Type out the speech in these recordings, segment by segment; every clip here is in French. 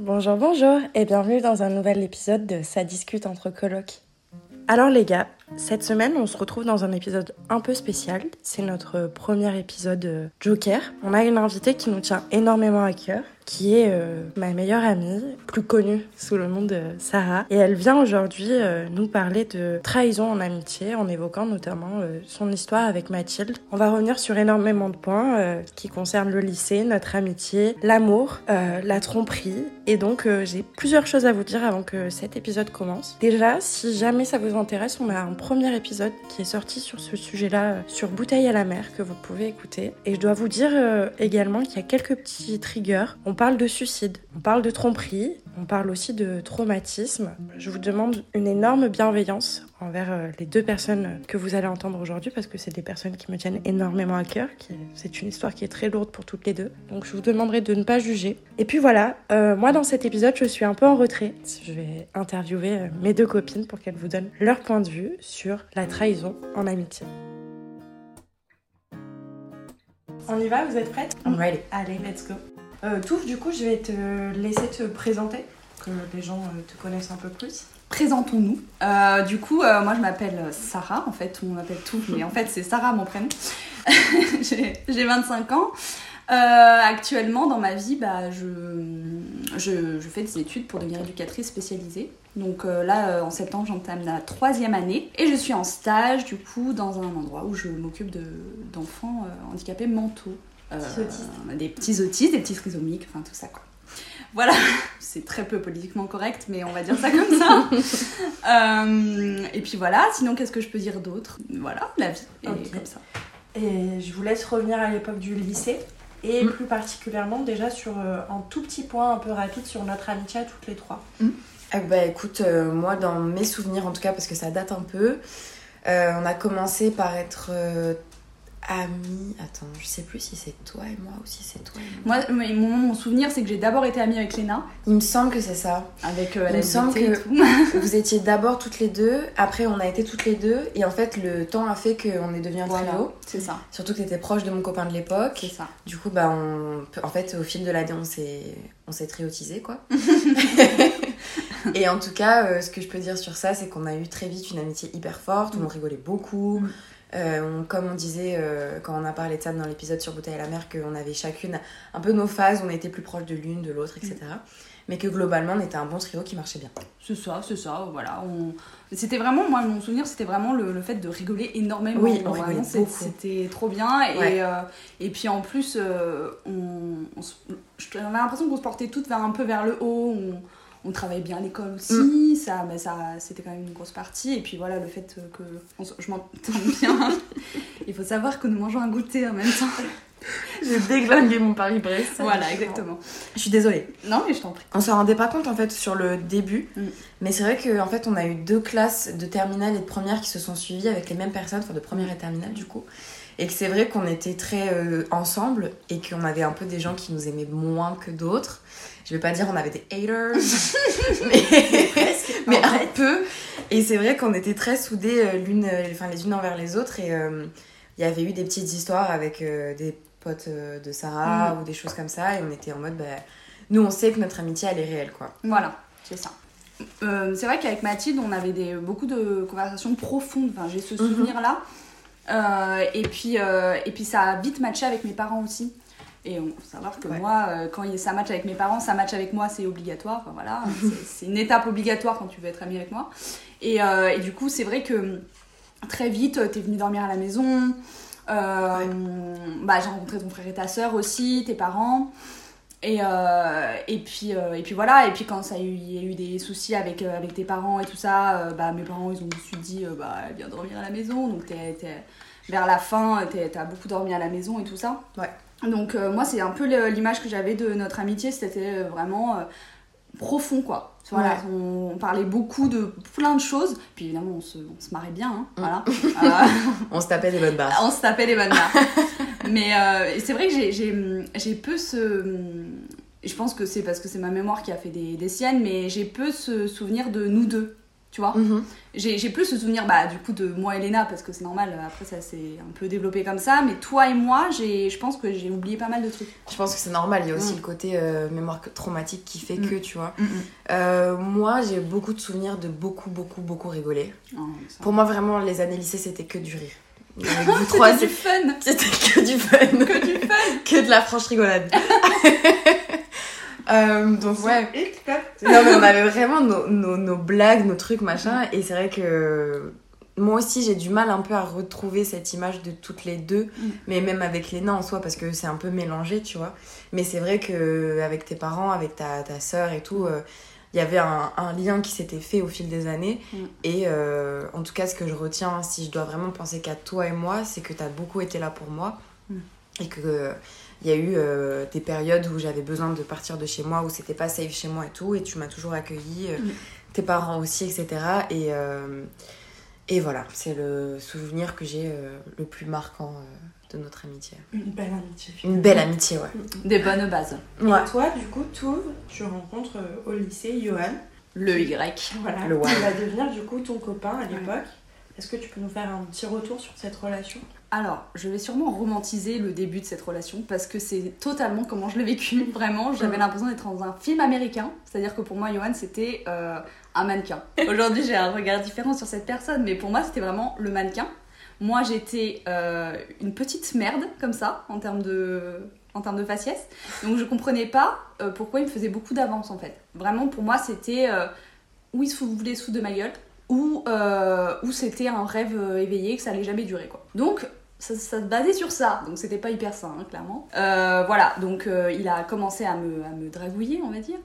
Bonjour, bonjour et bienvenue dans un nouvel épisode de Ça discute entre colocs. Alors les gars, cette semaine on se retrouve dans un épisode un peu spécial. C'est notre premier épisode euh, Joker. On a une invitée qui nous tient énormément à cœur qui est euh, ma meilleure amie, plus connue sous le nom de Sarah. Et elle vient aujourd'hui euh, nous parler de trahison en amitié, en évoquant notamment euh, son histoire avec Mathilde. On va revenir sur énormément de points qui concernent le lycée, notre amitié, l'amour, la tromperie. Et donc j'ai plusieurs choses à vous dire avant que cet épisode commence. Déjà, si jamais ça vous intéresse, on a un premier épisode qui est sorti sur ce sujet-là, sur Bouteille à la mer, que vous pouvez écouter. Et je dois vous dire également qu'il y a quelques petits triggers. Parle de suicide, on parle de tromperie, on parle aussi de traumatisme. Je vous demande une énorme bienveillance envers euh, les deux personnes que vous allez entendre aujourd'hui parce que c'est des personnes qui me tiennent énormément à cœur. C'est une histoire qui est très lourde pour toutes les deux. Donc je vous demanderai de ne pas juger. Et puis voilà, euh, moi dans cet épisode, je suis un peu en retrait. Je vais interviewer euh, mes deux copines pour qu'elles vous donnent leur point de vue sur la trahison en amitié. On y va, vous êtes prêtes? I'm ready. Allez, let's go. Euh, Touf, du coup, je vais te laisser te présenter, que les gens euh, te connaissent un peu plus. Présentons-nous. Euh, du coup, euh, moi je m'appelle Sarah, en fait, on m'appelle Touf, mais en fait c'est Sarah mon prénom. J'ai 25 ans. actuellement, dans ma vie, bah, je, je, je, fais des études pour devenir éducatrice spécialisée. Donc là, en septembre, j'entame la troisième année et je suis en stage, du coup, dans un endroit où je m'occupe d'enfants handicapés mentaux. Euh, des petits autistes, des petits trisomiques, enfin tout ça quoi. Voilà, c'est très peu politiquement correct, mais on va dire ça comme ça. Euh, et puis voilà, sinon qu'est-ce que je peux dire d'autre? Voilà, la vie est comme ça. Et je vous laisse revenir à l'époque du lycée, et mm. plus particulièrement déjà sur euh, un tout petit point un peu rapide sur notre amitié à toutes les trois. Mm. Ah bah écoute, moi dans mes souvenirs en tout cas, parce que ça date un peu, on a commencé par être amie. Attends, je sais plus si c'est toi et moi ou si c'est toi et moi. Moi, mon, mon souvenir, c'est que j'ai d'abord été amie avec Léna. Il me semble que c'est ça. Avec euh, Il me semble que vous étiez d'abord toutes les deux, après on a été toutes les deux, et en fait le temps a fait qu'on est devenu un trio. C'est ça. Surtout que t'étais proche de mon copain de l'époque. C'est ça. Du coup, bah, on... en fait, au fil de l'année, on s'est on s'est triotisé quoi. et en tout cas, euh, ce que je peux dire sur ça, c'est qu'on a eu très vite une amitié hyper forte, où on rigolait beaucoup. Mm. Euh, comme on disait euh, quand on a parlé de ça dans l'épisode sur Bouteille à la mer, qu'on avait chacune un peu nos phases, on était plus proches de l'une, de l'autre, etc. Mm. Mais que globalement, on était un bon trio qui marchait bien. C'est ça, c'est ça, voilà. On... C'était vraiment, moi, mon souvenir, c'était vraiment le, fait de rigoler énormément. Oui, on rigolait C'était trop bien. Et, euh, et puis en plus, on, j'avais l'impression qu'on se portait toutes vers, un peu vers le haut. On, on travaillait bien à l'école aussi, mm. ça, mais ça c'était quand même une grosse partie. Et puis voilà, le fait que je m'entends bien. Il faut savoir que nous mangeons un goûter en même temps. J'ai déglingué mon Paris-Brest. Voilà, exactement. Je suis désolée. Non, mais je t'en prie. On se rendait pas compte en fait sur le début, mm. mais c'est vrai qu'en en fait on a eu deux classes de terminale et de première qui se sont suivies avec les mêmes personnes, enfin de première et terminale du coup. Et que c'est vrai qu'on était très euh, ensemble et qu'on avait un peu des gens qui nous aimaient moins que d'autres je vais pas dire on avait des haters, mais, un peu. Et c'est vrai qu'on était très soudés euh, l'une, euh, enfin, les unes envers les autres. Et euh, il y avait eu des petites histoires avec des potes de Sarah mm. ou des choses comme ça. Et on était en mode, bah, nous on sait que notre amitié elle est réelle quoi. Voilà, c'est ça. c'est vrai qu'avec Mathilde, on avait des, beaucoup de conversations profondes. Enfin, j'ai ce mhm. souvenir-là. et, puis, et puis ça a vite matché avec mes parents aussi. Et on faut savoir que moi, euh, quand ça match avec mes parents, ça match avec moi, c'est obligatoire. Enfin, voilà, c'est une étape obligatoire quand tu veux être ami avec moi. Et, euh, et du coup, c'est vrai que très vite, t'es venu dormir à la maison. Euh, bah, j'ai rencontré ton frère et ta soeur aussi, tes parents. Et, et, puis, et puis voilà, et puis quand ça il y a eu des soucis avec, avec tes parents et tout ça, bah, mes parents ils ont tout dit bah, viens dormir à la maison. Donc vers la fin, t'as beaucoup dormi à la maison et tout ça. Ouais. Donc euh, moi c'est un peu l'image que j'avais de notre amitié, c'était euh, vraiment euh, profond quoi. Voilà, on, parlait beaucoup de plein de choses, puis évidemment on se, on se marrait bien, hein, voilà. on se tapait des bonnes barres. On se tapait des bonnes barres. Mais c'est vrai que j'ai peu ce... Je pense que c'est parce que c'est ma mémoire qui a fait des, des siennes, mais j'ai peu ce souvenir de nous deux tu vois. Mhm. J'ai j'ai plus le souvenir bah, du coup de moi et Léna, parce que c'est normal, après ça s'est un peu développé comme ça, mais toi et moi, je pense que j'ai oublié pas mal de trucs. Je pense que c'est normal, il y a aussi Mm. le côté euh, mémoire traumatique qui fait Mm. que, tu vois. Euh, moi, j'ai beaucoup de souvenirs de beaucoup, beaucoup, beaucoup rigoler. Oh, Pour moi, vraiment, les années lycée, c'était que du rire. Avec vous trois, C'était du fun c'était que du fun. Que du fun que de la franche rigolade. Euh, donc ouais. Non mais on avait vraiment nos, nos, nos blagues, nos trucs, machin. Et c'est vrai que moi aussi j'ai du mal un peu à retrouver cette image de toutes les deux. Mm. Mais même avec Léna en soi parce que c'est un peu mélangé, tu vois. Mais c'est vrai que avec tes parents, avec ta, ta soeur et tout... euh, il y avait un, un lien qui s'était fait au fil des années. Mm. Et euh, en tout cas, ce que je retiens, si je dois vraiment penser qu'à toi et moi, c'est que tu as beaucoup été là pour moi. Mm. Et que il y a eu euh, des périodes où j'avais besoin de partir de chez moi, où c'était pas safe chez moi et tout. Et tu m'as toujours accueilli, euh, Mm. tes parents aussi, etc. Et, euh, et voilà, c'est le souvenir que j'ai euh, le plus marquant euh, de notre amitié. Une belle amitié. Une belle amitié, ouais. Des bonnes bases. Ouais. Et toi, du coup, tu tu rencontres euh, au lycée Johan. Le Y. Voilà. Le Qui One. va devenir du coup ton copain à l'époque. Est-ce que tu peux nous faire un petit retour sur cette relation? Alors, je vais sûrement romantiser le début de cette relation parce que c'est totalement comment je l'ai vécu. Vraiment, j'avais Mm. l'impression d'être dans un film américain. C'est-à-dire que pour moi, Johan, c'était euh, un mannequin. Aujourd'hui, j'ai un regard différent sur cette personne, mais pour moi, c'était vraiment le mannequin. Moi, j'étais euh, une petite merde, comme ça, en termes de, en termes de faciès. Donc, je comprenais pas euh, pourquoi il me faisait beaucoup d'avance, en fait. Vraiment, pour moi, c'était euh, où il se voulait sous de ma gueule, ou, euh, ou c'était un rêve éveillé, que ça allait jamais durer, quoi. Donc, ça, ça se basait sur ça, donc c'était pas hyper sain, hein, clairement. Euh, voilà, donc euh, il a commencé à me, à me dragouiller, on va dire.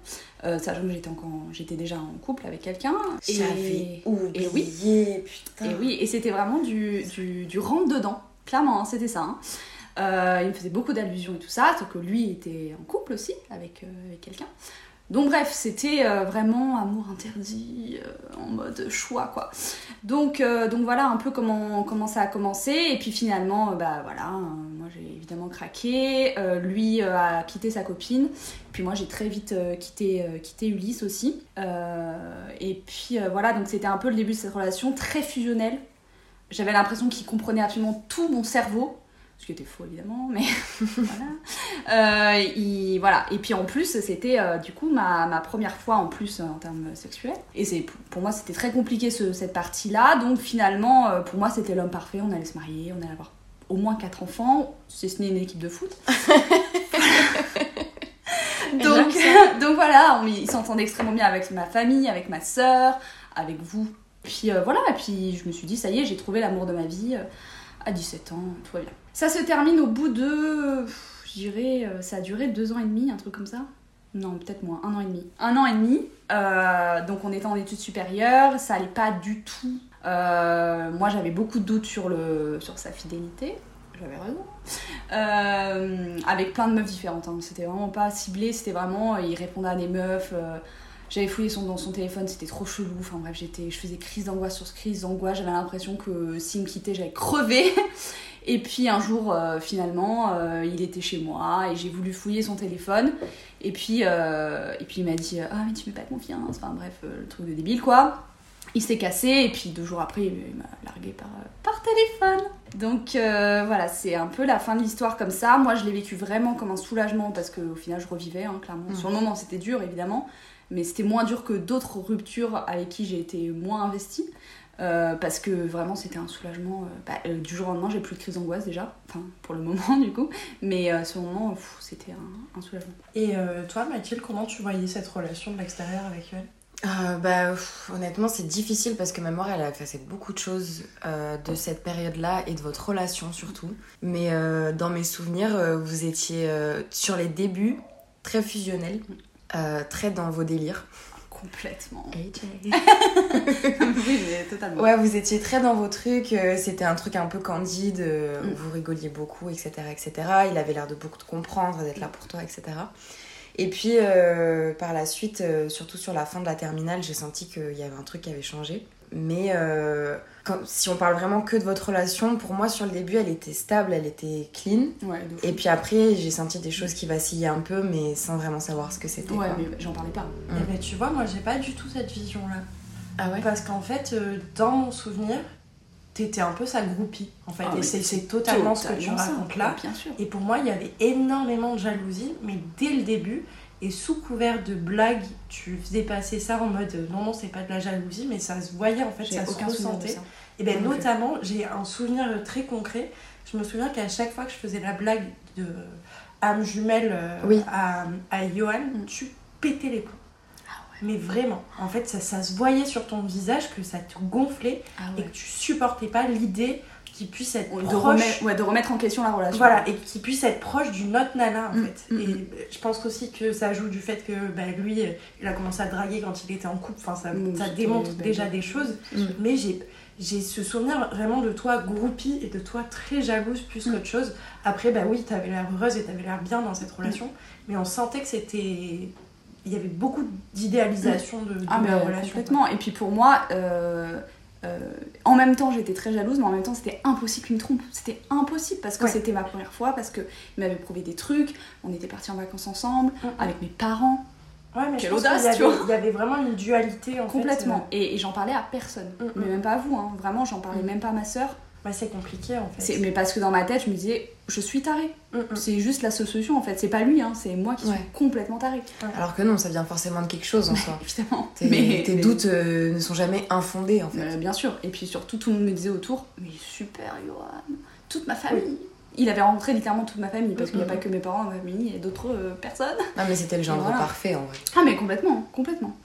Euh, sachant que j'étais encore, j'étais déjà en couple avec quelqu'un. J'avais et oui. oublié, putain. Et oui, et c'était vraiment du, du, du rentre-dedans, clairement, hein, c'était ça. hein. Euh, il me faisait beaucoup d'allusions et tout ça, sauf que lui était en couple aussi avec, avec quelqu'un. Donc bref, c'était euh, vraiment amour interdit, euh, en mode choix quoi. Donc, euh, donc voilà un peu comment, comment ça a commencé. Et puis finalement, bah voilà, moi j'ai évidemment craqué. Lui a quitté sa copine. Puis moi j'ai très vite quitté, quitté Ulysse aussi. Et puis voilà, donc c'était un peu le début de cette relation très fusionnelle. J'avais l'impression qu'il comprenait absolument tout mon cerveau. Ce qui était faux évidemment, mais voilà. Euh, il- voilà. Et puis en plus, c'était euh, du coup ma, ma première fois en plus euh, en termes sexuels. Et c'est pour moi, c'était très compliqué ce- cette partie-là. Donc finalement, pour moi, c'était l'homme parfait. On allait se marier, on allait avoir au moins quatre enfants, si ce n'est une équipe de foot. donc, donc voilà, on- il s'entendait extrêmement bien avec ma famille, avec ma sœur, avec vous. Puis voilà, et puis je me suis dit, ça y est, j'ai trouvé l'amour de ma vie. à 17 ans, tout va bien. Ça se termine au bout de, je dirais, euh, ça a duré deux ans et demi, un truc comme ça. Non, peut-être moins, un an et demi. Un an et demi, euh, donc on était en études supérieures, ça allait pas du tout. Euh, moi j'avais beaucoup de doutes sur, le, sur sa fidélité, j'avais raison. Avec plein de meufs différentes, hein. c'était vraiment pas ciblé, c'était vraiment, il répondait à des meufs. J'avais fouillé son, dans son téléphone, c'était trop chelou. Enfin bref, j'étais, je faisais crise d'angoisse sur crise d'angoisse. J'avais l'impression que s'il me quittait, j'allais crever. Et puis un jour, euh, finalement, euh, il était chez moi et j'ai voulu fouiller son téléphone. Et puis, euh, et puis il m'a dit Ah, mais tu me fais pas confiance. Enfin bref, le truc de débile quoi. Il s'est cassé et puis deux jours après, il m'a largué par, par téléphone. Donc euh, voilà, c'est un peu la fin de l'histoire comme ça. Moi, je l'ai vécu vraiment comme un soulagement parce qu'au final, je revivais, hein, clairement. Mm. Sur le moment, c'était dur évidemment mais c'était moins dur que d'autres ruptures avec qui j'ai été moins investie. euh, parce que vraiment c'était un soulagement. euh, bah, euh, du jour au lendemain, j'ai plus de crise d'angoisse déjà, enfin pour le moment du coup, mais euh, ce moment, c'était un, un soulagement. Et euh, toi, Mathilde, comment tu voyais cette relation de l'extérieur avec elle? Euh, bah, pff, honnêtement, c'est difficile parce que ma mère, elle a effacé beaucoup de choses euh, de cette période-là et de votre relation surtout. Mais euh, dans mes souvenirs, euh, vous étiez euh, sur les débuts très fusionnels, euh, très dans vos délires. Complètement. AJ. oui, mais totalement. Ouais, vous étiez très dans vos trucs. euh, C'était un truc un peu candide euh, Mm. vous rigoliez beaucoup, etc., etc. Il avait l'air de beaucoup te comprendre, d'être là pour toi, etc. Et puis euh, par la suite, euh, surtout sur la fin de la terminale, j'ai senti qu'il y avait un truc qui avait changé. Mais euh, quand- si on parle vraiment que de votre relation, pour moi sur le début, elle était stable, elle était clean. Ouais. Et puis après, j'ai senti des choses qui vacillaient un peu, mais sans vraiment savoir ce que c'était. Ouais, quoi. mais j'en parlais pas. Mm. Eh ben, tu vois, moi, j'ai pas du tout cette vision-là. Ah ouais? Parce qu'en fait, euh, dans mon souvenir, t'étais un peu sa groupie, en fait. Ah, et c'est c'est c'est totalement ce que tu Totalement ça. racontes là. Bien sûr. Et pour moi, il y avait énormément de jalousie, mais dès le début, et sous couvert de blagues, tu faisais passer ça en mode euh, non, non, c'est pas de la jalousie, mais ça se voyait en fait, ça se ressentait. Et bien Non notamment, j'ai un souvenir très concret. Je me souviens qu'à chaque fois que je faisais la blague de âme jumelle euh, Oui. à, à Johan, Mm. tu pétais les plombs. Ah Mais vraiment, en fait, ça, ça se voyait sur ton visage que ça te gonflait Ah et que tu supportais pas l'idée qu'il puisse être De, proche. remettre, ouais, de remettre en question la relation. Voilà, et qu'il puisse être proche d'une autre nana en Mm, fait. mm, et mm. je pense aussi que ça joue du fait que bah, lui, il a commencé à draguer quand il était en couple. Enfin, ça, ça démontre déjà des choses. Mais j'ai, j'ai ce souvenir vraiment de toi groupie et de toi très jalouse plus qu'autre chose. Après, bah oui, t'avais l'air heureuse et t'avais l'air bien dans cette relation. Mais on sentait que c'était. Il y avait beaucoup d'idéalisation de, de Ah, mais la relation. complètement. Et puis pour moi, euh, euh, en même temps, j'étais très jalouse, mais en même temps, c'était impossible qu'il me trompe. C'était impossible parce que Ouais. c'était ma première fois, parce qu'il m'avait prouvé des trucs. On était partis en vacances ensemble, Mm, avec mes parents, Ouais, mais je Quelle pense audace, qu'il y tu avait- vois. Il y avait vraiment une dualité en complètement. Et, et j'en parlais à personne, Mm, mais mm. même pas à vous. Hein. Vraiment, j'en parlais Mm. même pas à ma soeur. Bah, c'est compliqué en fait. C'est- Mais parce que dans ma tête, je me disais, je suis tarée. Mm, mm. C'est juste la solution en fait. C'est pas lui, hein, c'est moi qui Ouais. suis complètement tarée. Alors que non, ça vient forcément de quelque chose en soi. Évidemment. Tes, Mais- tes mais- doutes euh, ne sont jamais infondés en fait. Euh, bien sûr. Et puis surtout, tout le monde me disait autour, mais super, Johan, toute ma famille. Il avait rencontré littéralement toute ma famille, parce qu'il n'y a Mhm. pas que mes parents dans ma famille, il y a d'autres euh, personnes. Non mais c'était le genre voilà. parfait en vrai. Ah, mais complètement, complètement.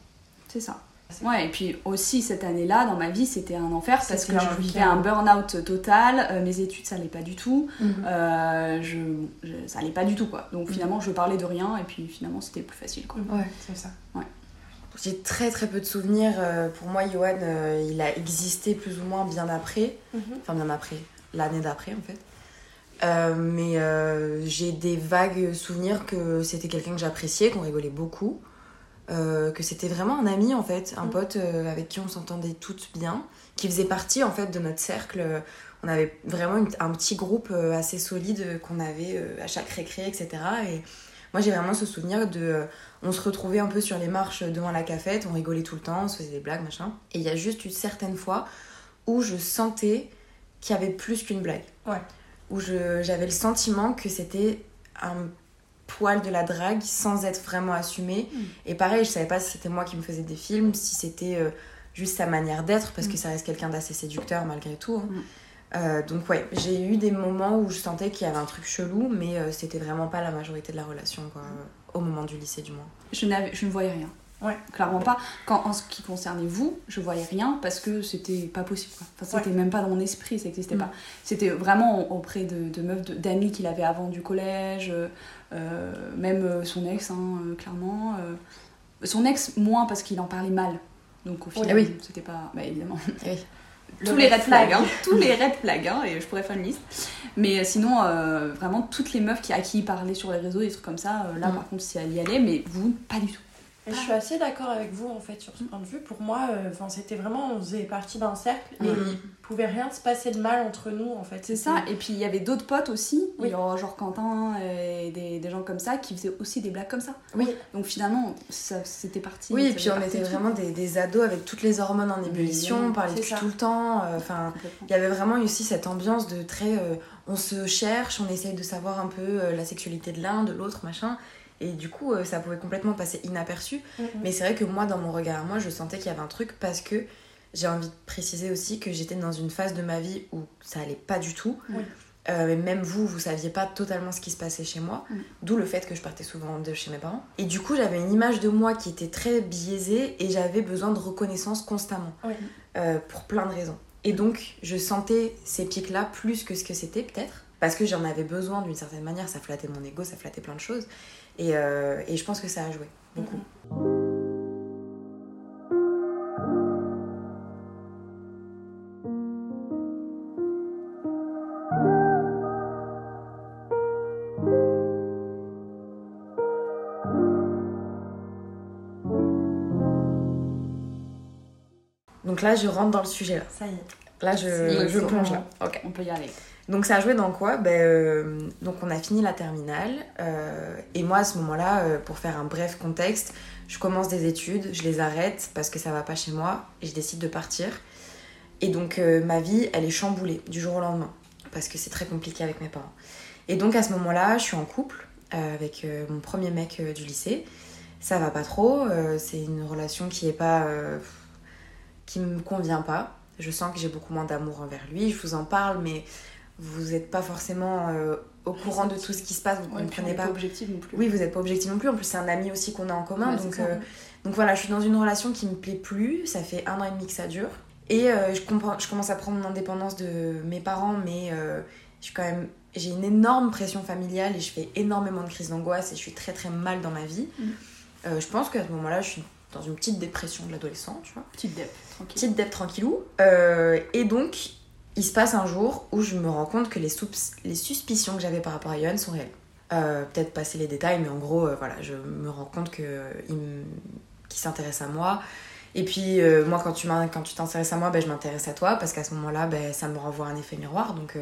C'est ça. Ouais, et puis aussi cette année-là, dans ma vie, c'était un enfer parce que je vivais un burn-out total, euh, mes études ça allait pas du tout, Mhm. euh, je, je- ça allait pas du tout quoi. Donc finalement, je parlais de rien et puis finalement, c'était plus facile quoi. Ouais. C'est ça. J'ai très très peu de souvenirs. euh, Pour moi, Johan, il a existé plus ou moins bien après. Enfin, bien après. L'année d'après, en fait. Euh, mais euh, j'ai des vagues souvenirs que c'était quelqu'un que j'appréciais, qu'on rigolait beaucoup. Euh, que c'était vraiment un ami, en fait. Un Mm. pote euh, avec qui on s'entendait toutes bien. Qui faisait partie, en fait, de notre cercle. On avait vraiment une- un petit groupe euh, assez solide qu'on avait à chaque récré, etc. Et moi, j'ai vraiment ce souvenir de... on se retrouvait un peu sur les marches devant la cafette, on rigolait tout le temps, on se faisait des blagues, machin. Et il y a juste eu certaines fois où je sentais qu'il y avait plus qu'une blague. Ouais. Où j'avais le sentiment que c'était un poil de la drague sans être vraiment assumé. Mm. Et pareil, je savais pas si c'était moi qui me faisais des films, si c'était euh, juste sa manière d'être, parce que Mm. ça reste quelqu'un d'assez séducteur malgré tout. hein. Mm. Euh, donc ouais, j'ai eu des moments où je sentais qu'il y avait un truc chelou, mais euh, c'était vraiment pas la majorité de la relation, quoi, au moment du lycée du moins. Je, je ne voyais rien. Ouais. Clairement pas. Quand, en ce qui concernait vous, je voyais rien parce que c'était pas possible. quoi. Enfin, c'était même pas dans mon esprit, ça n'existait pas. C'était vraiment auprès de, de meufs, d'amis qu'il avait avant du collège, euh, même euh, son ex, hein, euh, clairement. euh. son ex, moins parce qu'il en parlait mal. Donc au final, Ah oui. c'était pas. Bah évidemment. Oui. Le Tous les red flags, flag. hein. tous les red flags, hein, et je pourrais faire une liste. Mais euh, sinon, euh, vraiment, toutes les meufs qui, à qui il parlait sur les réseaux, des trucs comme ça, euh, là Mm. par contre, si elle y allait, mais vous, pas du tout. Et je suis assez d'accord avec vous en fait sur ce point de vue. Pour moi, euh, enfin c'était vraiment, on faisait partie d'un cercle et Mhm. il pouvait rien se passer de mal entre nous en fait. C'est ça, et puis il y avait d'autres potes aussi, Oui. genre, genre Quentin et des, des gens comme ça qui faisaient aussi des blagues comme ça. Oui. Donc finalement, ça, c'était parti. Oui, et puis on était vraiment des, des ados avec toutes les hormones en ébullition, on parlait ça. tout le temps. euh, Enfin, il y avait vraiment aussi cette ambiance de très. euh, on se cherche, on essaye de savoir un peu euh, la sexualité de l'un, de l'autre, machin. Et du coup, euh, ça pouvait complètement passer inaperçu. Mhm. Mais c'est vrai que moi, dans mon regard, moi, je sentais qu'il y avait un truc parce que j'ai envie de préciser aussi que j'étais dans une phase de ma vie où ça allait pas du tout. Euh, et même vous, vous saviez pas totalement ce qui se passait chez moi, d'où le fait que je partais souvent de chez mes parents. Et du coup, j'avais une image de moi qui était très biaisée et j'avais besoin de reconnaissance constamment. Euh, pour plein de raisons. Et donc, je sentais ces pics-là plus que ce que c'était, peut-être, parce que j'en avais besoin d'une certaine manière, ça flattait mon ego, ça flattait plein de choses. Et, euh, et je pense que ça a joué beaucoup. Donc là, je rentre dans le sujet. Là, Ça y est. là je, je plonge là. Ok. On peut y aller. Donc ça a joué dans quoi? Ben, euh, Donc on a fini la terminale. euh, et moi à ce moment-là, euh, pour faire un bref contexte, je commence des études, je les arrête parce que ça va pas chez moi et je décide de partir. Et donc ma vie, elle est chamboulée du jour au lendemain parce que c'est très compliqué avec mes parents. Et donc à ce moment-là, je suis en couple avec mon premier mec du lycée. Ça va pas trop, c'est une relation qui est pas qui me convient pas. Je sens que j'ai beaucoup moins d'amour envers lui, je vous en parle mais vous n'êtes pas forcément euh, au courant de tout ce qui se passe, vous Ouais, ne on comprenez pas. pas objectif non plus. Oui, vous n'êtes pas objectif non plus. En plus, c'est un ami aussi qu'on a en commun. Ouais, donc, ça. euh, donc voilà, je suis dans une relation qui me plaît plus. Ça fait un an et demi que ça dure. Et euh, je, comprends, je commence à prendre mon indépendance de mes parents, mais je suis quand même. J'ai une énorme pression familiale et je fais énormément de crises d'angoisse et je suis très très mal dans ma vie. Euh, je pense qu'à ce moment-là, je suis dans une petite dépression de l'adolescent, tu vois Petite dep, tranquille. petite dep tranquillou. Et donc, il se passe un jour où je me rends compte que les, les suspicions que j'avais par rapport à Johan sont réelles. Euh, Peut-être passer les détails, mais en gros, euh, voilà, je me rends compte euh, me- qu'il s'intéresse à moi. Et puis, euh, moi, quand tu t'intéresses à moi, ben, je m'intéresse à toi, parce qu'à ce moment-là, ben, ça me renvoie un effet miroir. Donc,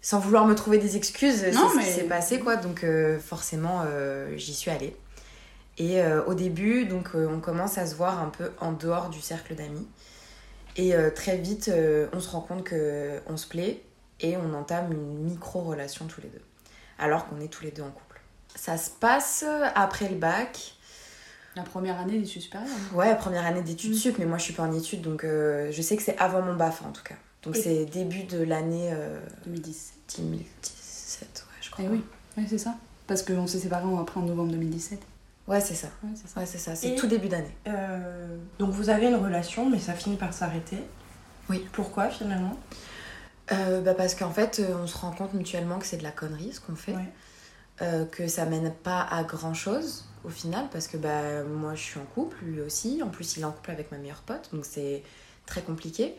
sans vouloir me trouver des excuses, c'est ce qui s'est passé, quoi. Donc, forcément, j'y suis allée. Et au début, donc, on commence à se voir un peu en dehors du cercle d'amis. Et euh, très vite, euh, on se rend compte que on se plaît et on entame une micro-relation tous les deux. Alors qu'on est tous les deux en couple. Ça se passe après le bac. La première année d'études supérieures. hein. Ouais, première année d'études Mm. sup, mais moi je suis pas en études, donc euh, je sais que c'est avant mon BAF en tout cas. Donc Et- c'est début de l'année euh, 2010. 2017, ouais, je crois. Eh oui, ouais, c'est ça. Parce qu'on s'est séparés après en novembre 2017. Ouais, c'est ça. Ouais, c'est ça. Ouais, c'est ça. C'est Et- tout début d'année. Euh, donc vous avez une relation, mais ça finit par s'arrêter. Oui. Pourquoi finalement? Euh, bah parce qu'en fait, euh, on se rend compte mutuellement que c'est de la connerie ce qu'on fait. Ouais. Euh, que ça mène pas à grand chose au final parce que bah moi je suis en couple lui aussi en plus il est en couple avec ma meilleure pote donc c'est très compliqué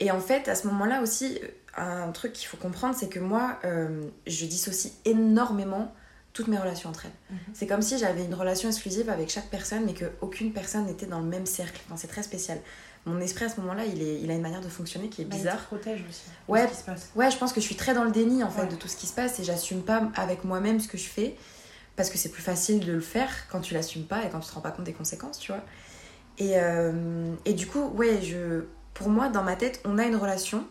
et en fait à ce moment là aussi un truc qu'il faut comprendre c'est que moi je dissocie énormément toutes mes relations entre elles Mhm. c'est comme si j'avais une relation exclusive avec chaque personne mais qu'aucune personne n'était dans le même cercle enfin, c'est très spécial mon esprit à ce moment là il, est, il a une manière de fonctionner qui est Bah, il bizarre te protège aussi. de Ouais. Ce qui se passe. Ouais, je pense que je suis très dans le déni en fait Ouais. de tout ce qui se passe et j'assume pas avec moi-même ce que je fais parce que c'est plus facile de le faire quand tu l'assumes pas et quand tu te rends pas compte des conséquences, tu vois. Et, euh, et du coup, ouais, je, pour moi, dans ma tête, on a une relation,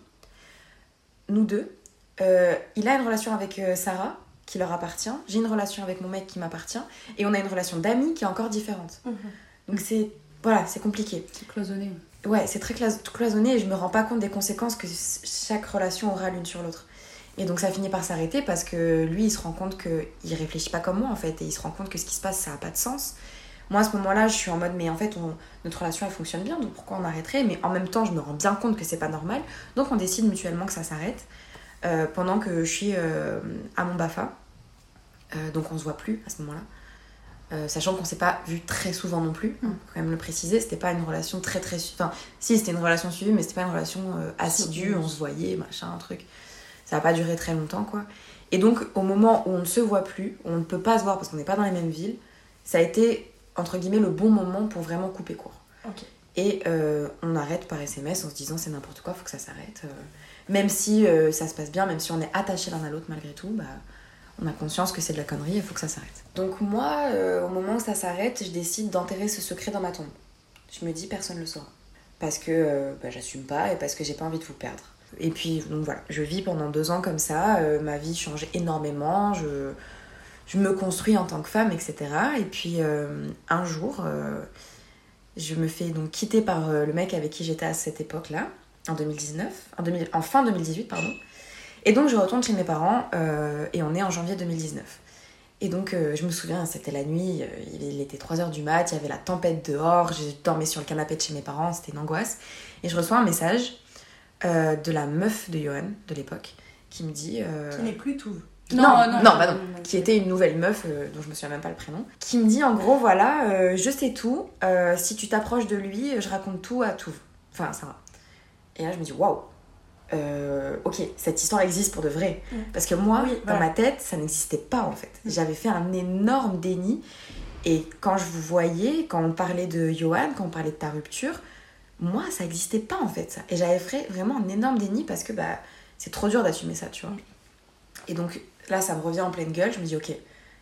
nous deux. Euh, il a une relation avec euh, Sarah qui leur appartient, j'ai une relation avec mon mec qui m'appartient et on a une relation d'amis qui est encore différente. Mhm. Donc c'est voilà, c'est compliqué. C'est cloisonné. Ouais, c'est très cloisonné et je me rends pas compte des conséquences que chaque relation aura l'une sur l'autre. Et donc ça finit par s'arrêter parce que lui, il se rend compte qu'il réfléchit pas comme moi en fait et il se rend compte que ce qui se passe, ça a pas de sens. Moi à ce moment-là, je suis en mode mais en fait, on- notre relation elle fonctionne bien, donc pourquoi on arrêterait? Mais en même temps, je me rends bien compte que c'est pas normal, donc on décide mutuellement que ça s'arrête euh, pendant que je suis euh, à mon Bafa. Euh, donc on se voit plus à ce moment-là. Sachant qu'on s'est pas vu très souvent non plus, hein, faut quand même le préciser, c'était pas une relation très très. Enfin, si c'était une relation suivie, mais c'était pas une relation assidue, on se voyait, machin, un truc. Ça a pas duré très longtemps quoi. Et donc au moment où on ne se voit plus, on ne peut pas se voir parce qu'on n'est pas dans les mêmes villes, ça a été entre guillemets le bon moment pour vraiment couper court. Et euh, on arrête par SMS en se disant c'est n'importe quoi, faut que ça s'arrête. euh. Même si euh, ça se passe bien, même si on est attaché l'un à l'autre malgré tout, bah, on a conscience que c'est de la connerie, il faut que ça s'arrête. Donc moi, euh, au moment où ça s'arrête, je décide d'enterrer ce secret dans ma tombe. Je me dis personne ne le saura. Parce que euh, bah, j'assume pas et parce que j'ai pas envie de vous perdre. Et puis donc voilà, je vis pendant deux ans comme ça, ma vie change énormément, je, je me construis en tant que femme, etc. Et puis un jour, je me fais donc quitter par le mec avec qui j'étais à cette époque-là, en 2019, en, 2000 en fin 2018, pardon. Et donc je retourne chez mes parents euh, et on est en janvier 2019. Et donc euh, je me souviens, c'était la nuit, euh, il était 3h du mat, il y avait la tempête dehors, je dormais sur le canapé de chez mes parents, c'était une angoisse. Et je reçois un message euh, de la meuf de Johan de l'époque qui me dit... euh, Qui n'est plus tout. non, non, bah non, qui était une nouvelle meuf euh, dont je me souviens même pas le prénom, qui me dit en gros voilà, euh, je sais tout, euh, si tu t'approches de lui, je raconte tout à tout. Enfin, ça va. Et là, je me dis waouh, euh, ok, cette histoire existe pour de vrai. Mm. Parce que moi, Oui, dans ma tête, ça n'existait pas en fait. J'avais fait un énorme déni. Et quand je vous voyais, quand on parlait de Johan, quand on parlait de ta rupture, moi, ça n'existait pas en fait ça. Et j'avais fait vraiment un énorme déni parce que bah, c'est trop dur d'assumer ça, tu vois. Et donc là, ça me revient en pleine gueule. Je me dis, ok,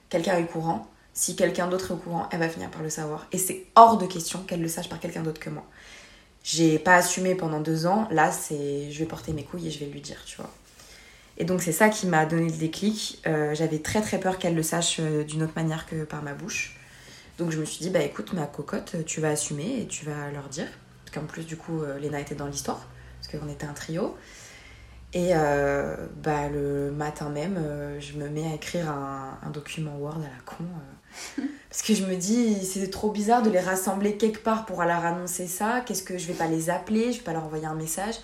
quelqu'un est au courant. Si quelqu'un d'autre est au courant, elle va finir par le savoir. Et c'est hors de question qu'elle le sache par quelqu'un d'autre que moi. J'ai pas assumé pendant deux ans. Là, c'est je vais porter mes couilles et je vais lui dire, tu vois. Et donc c'est ça qui m'a donné le déclic. Euh, j'avais très très peur qu'elle le sache euh, d'une autre manière que par ma bouche. Donc je me suis dit, bah écoute, ma cocotte, tu vas assumer et tu vas leur dire. Parce qu'en plus, du coup, euh, Léna était dans l'histoire, parce qu'on était un trio. Et bah, le matin même, je me mets à écrire un, un, document Word à la con. parce que je me dis, c'est trop bizarre de les rassembler quelque part pour leur annoncer ça. Qu'est-ce que je vais pas les appeler, je vais pas leur envoyer un message.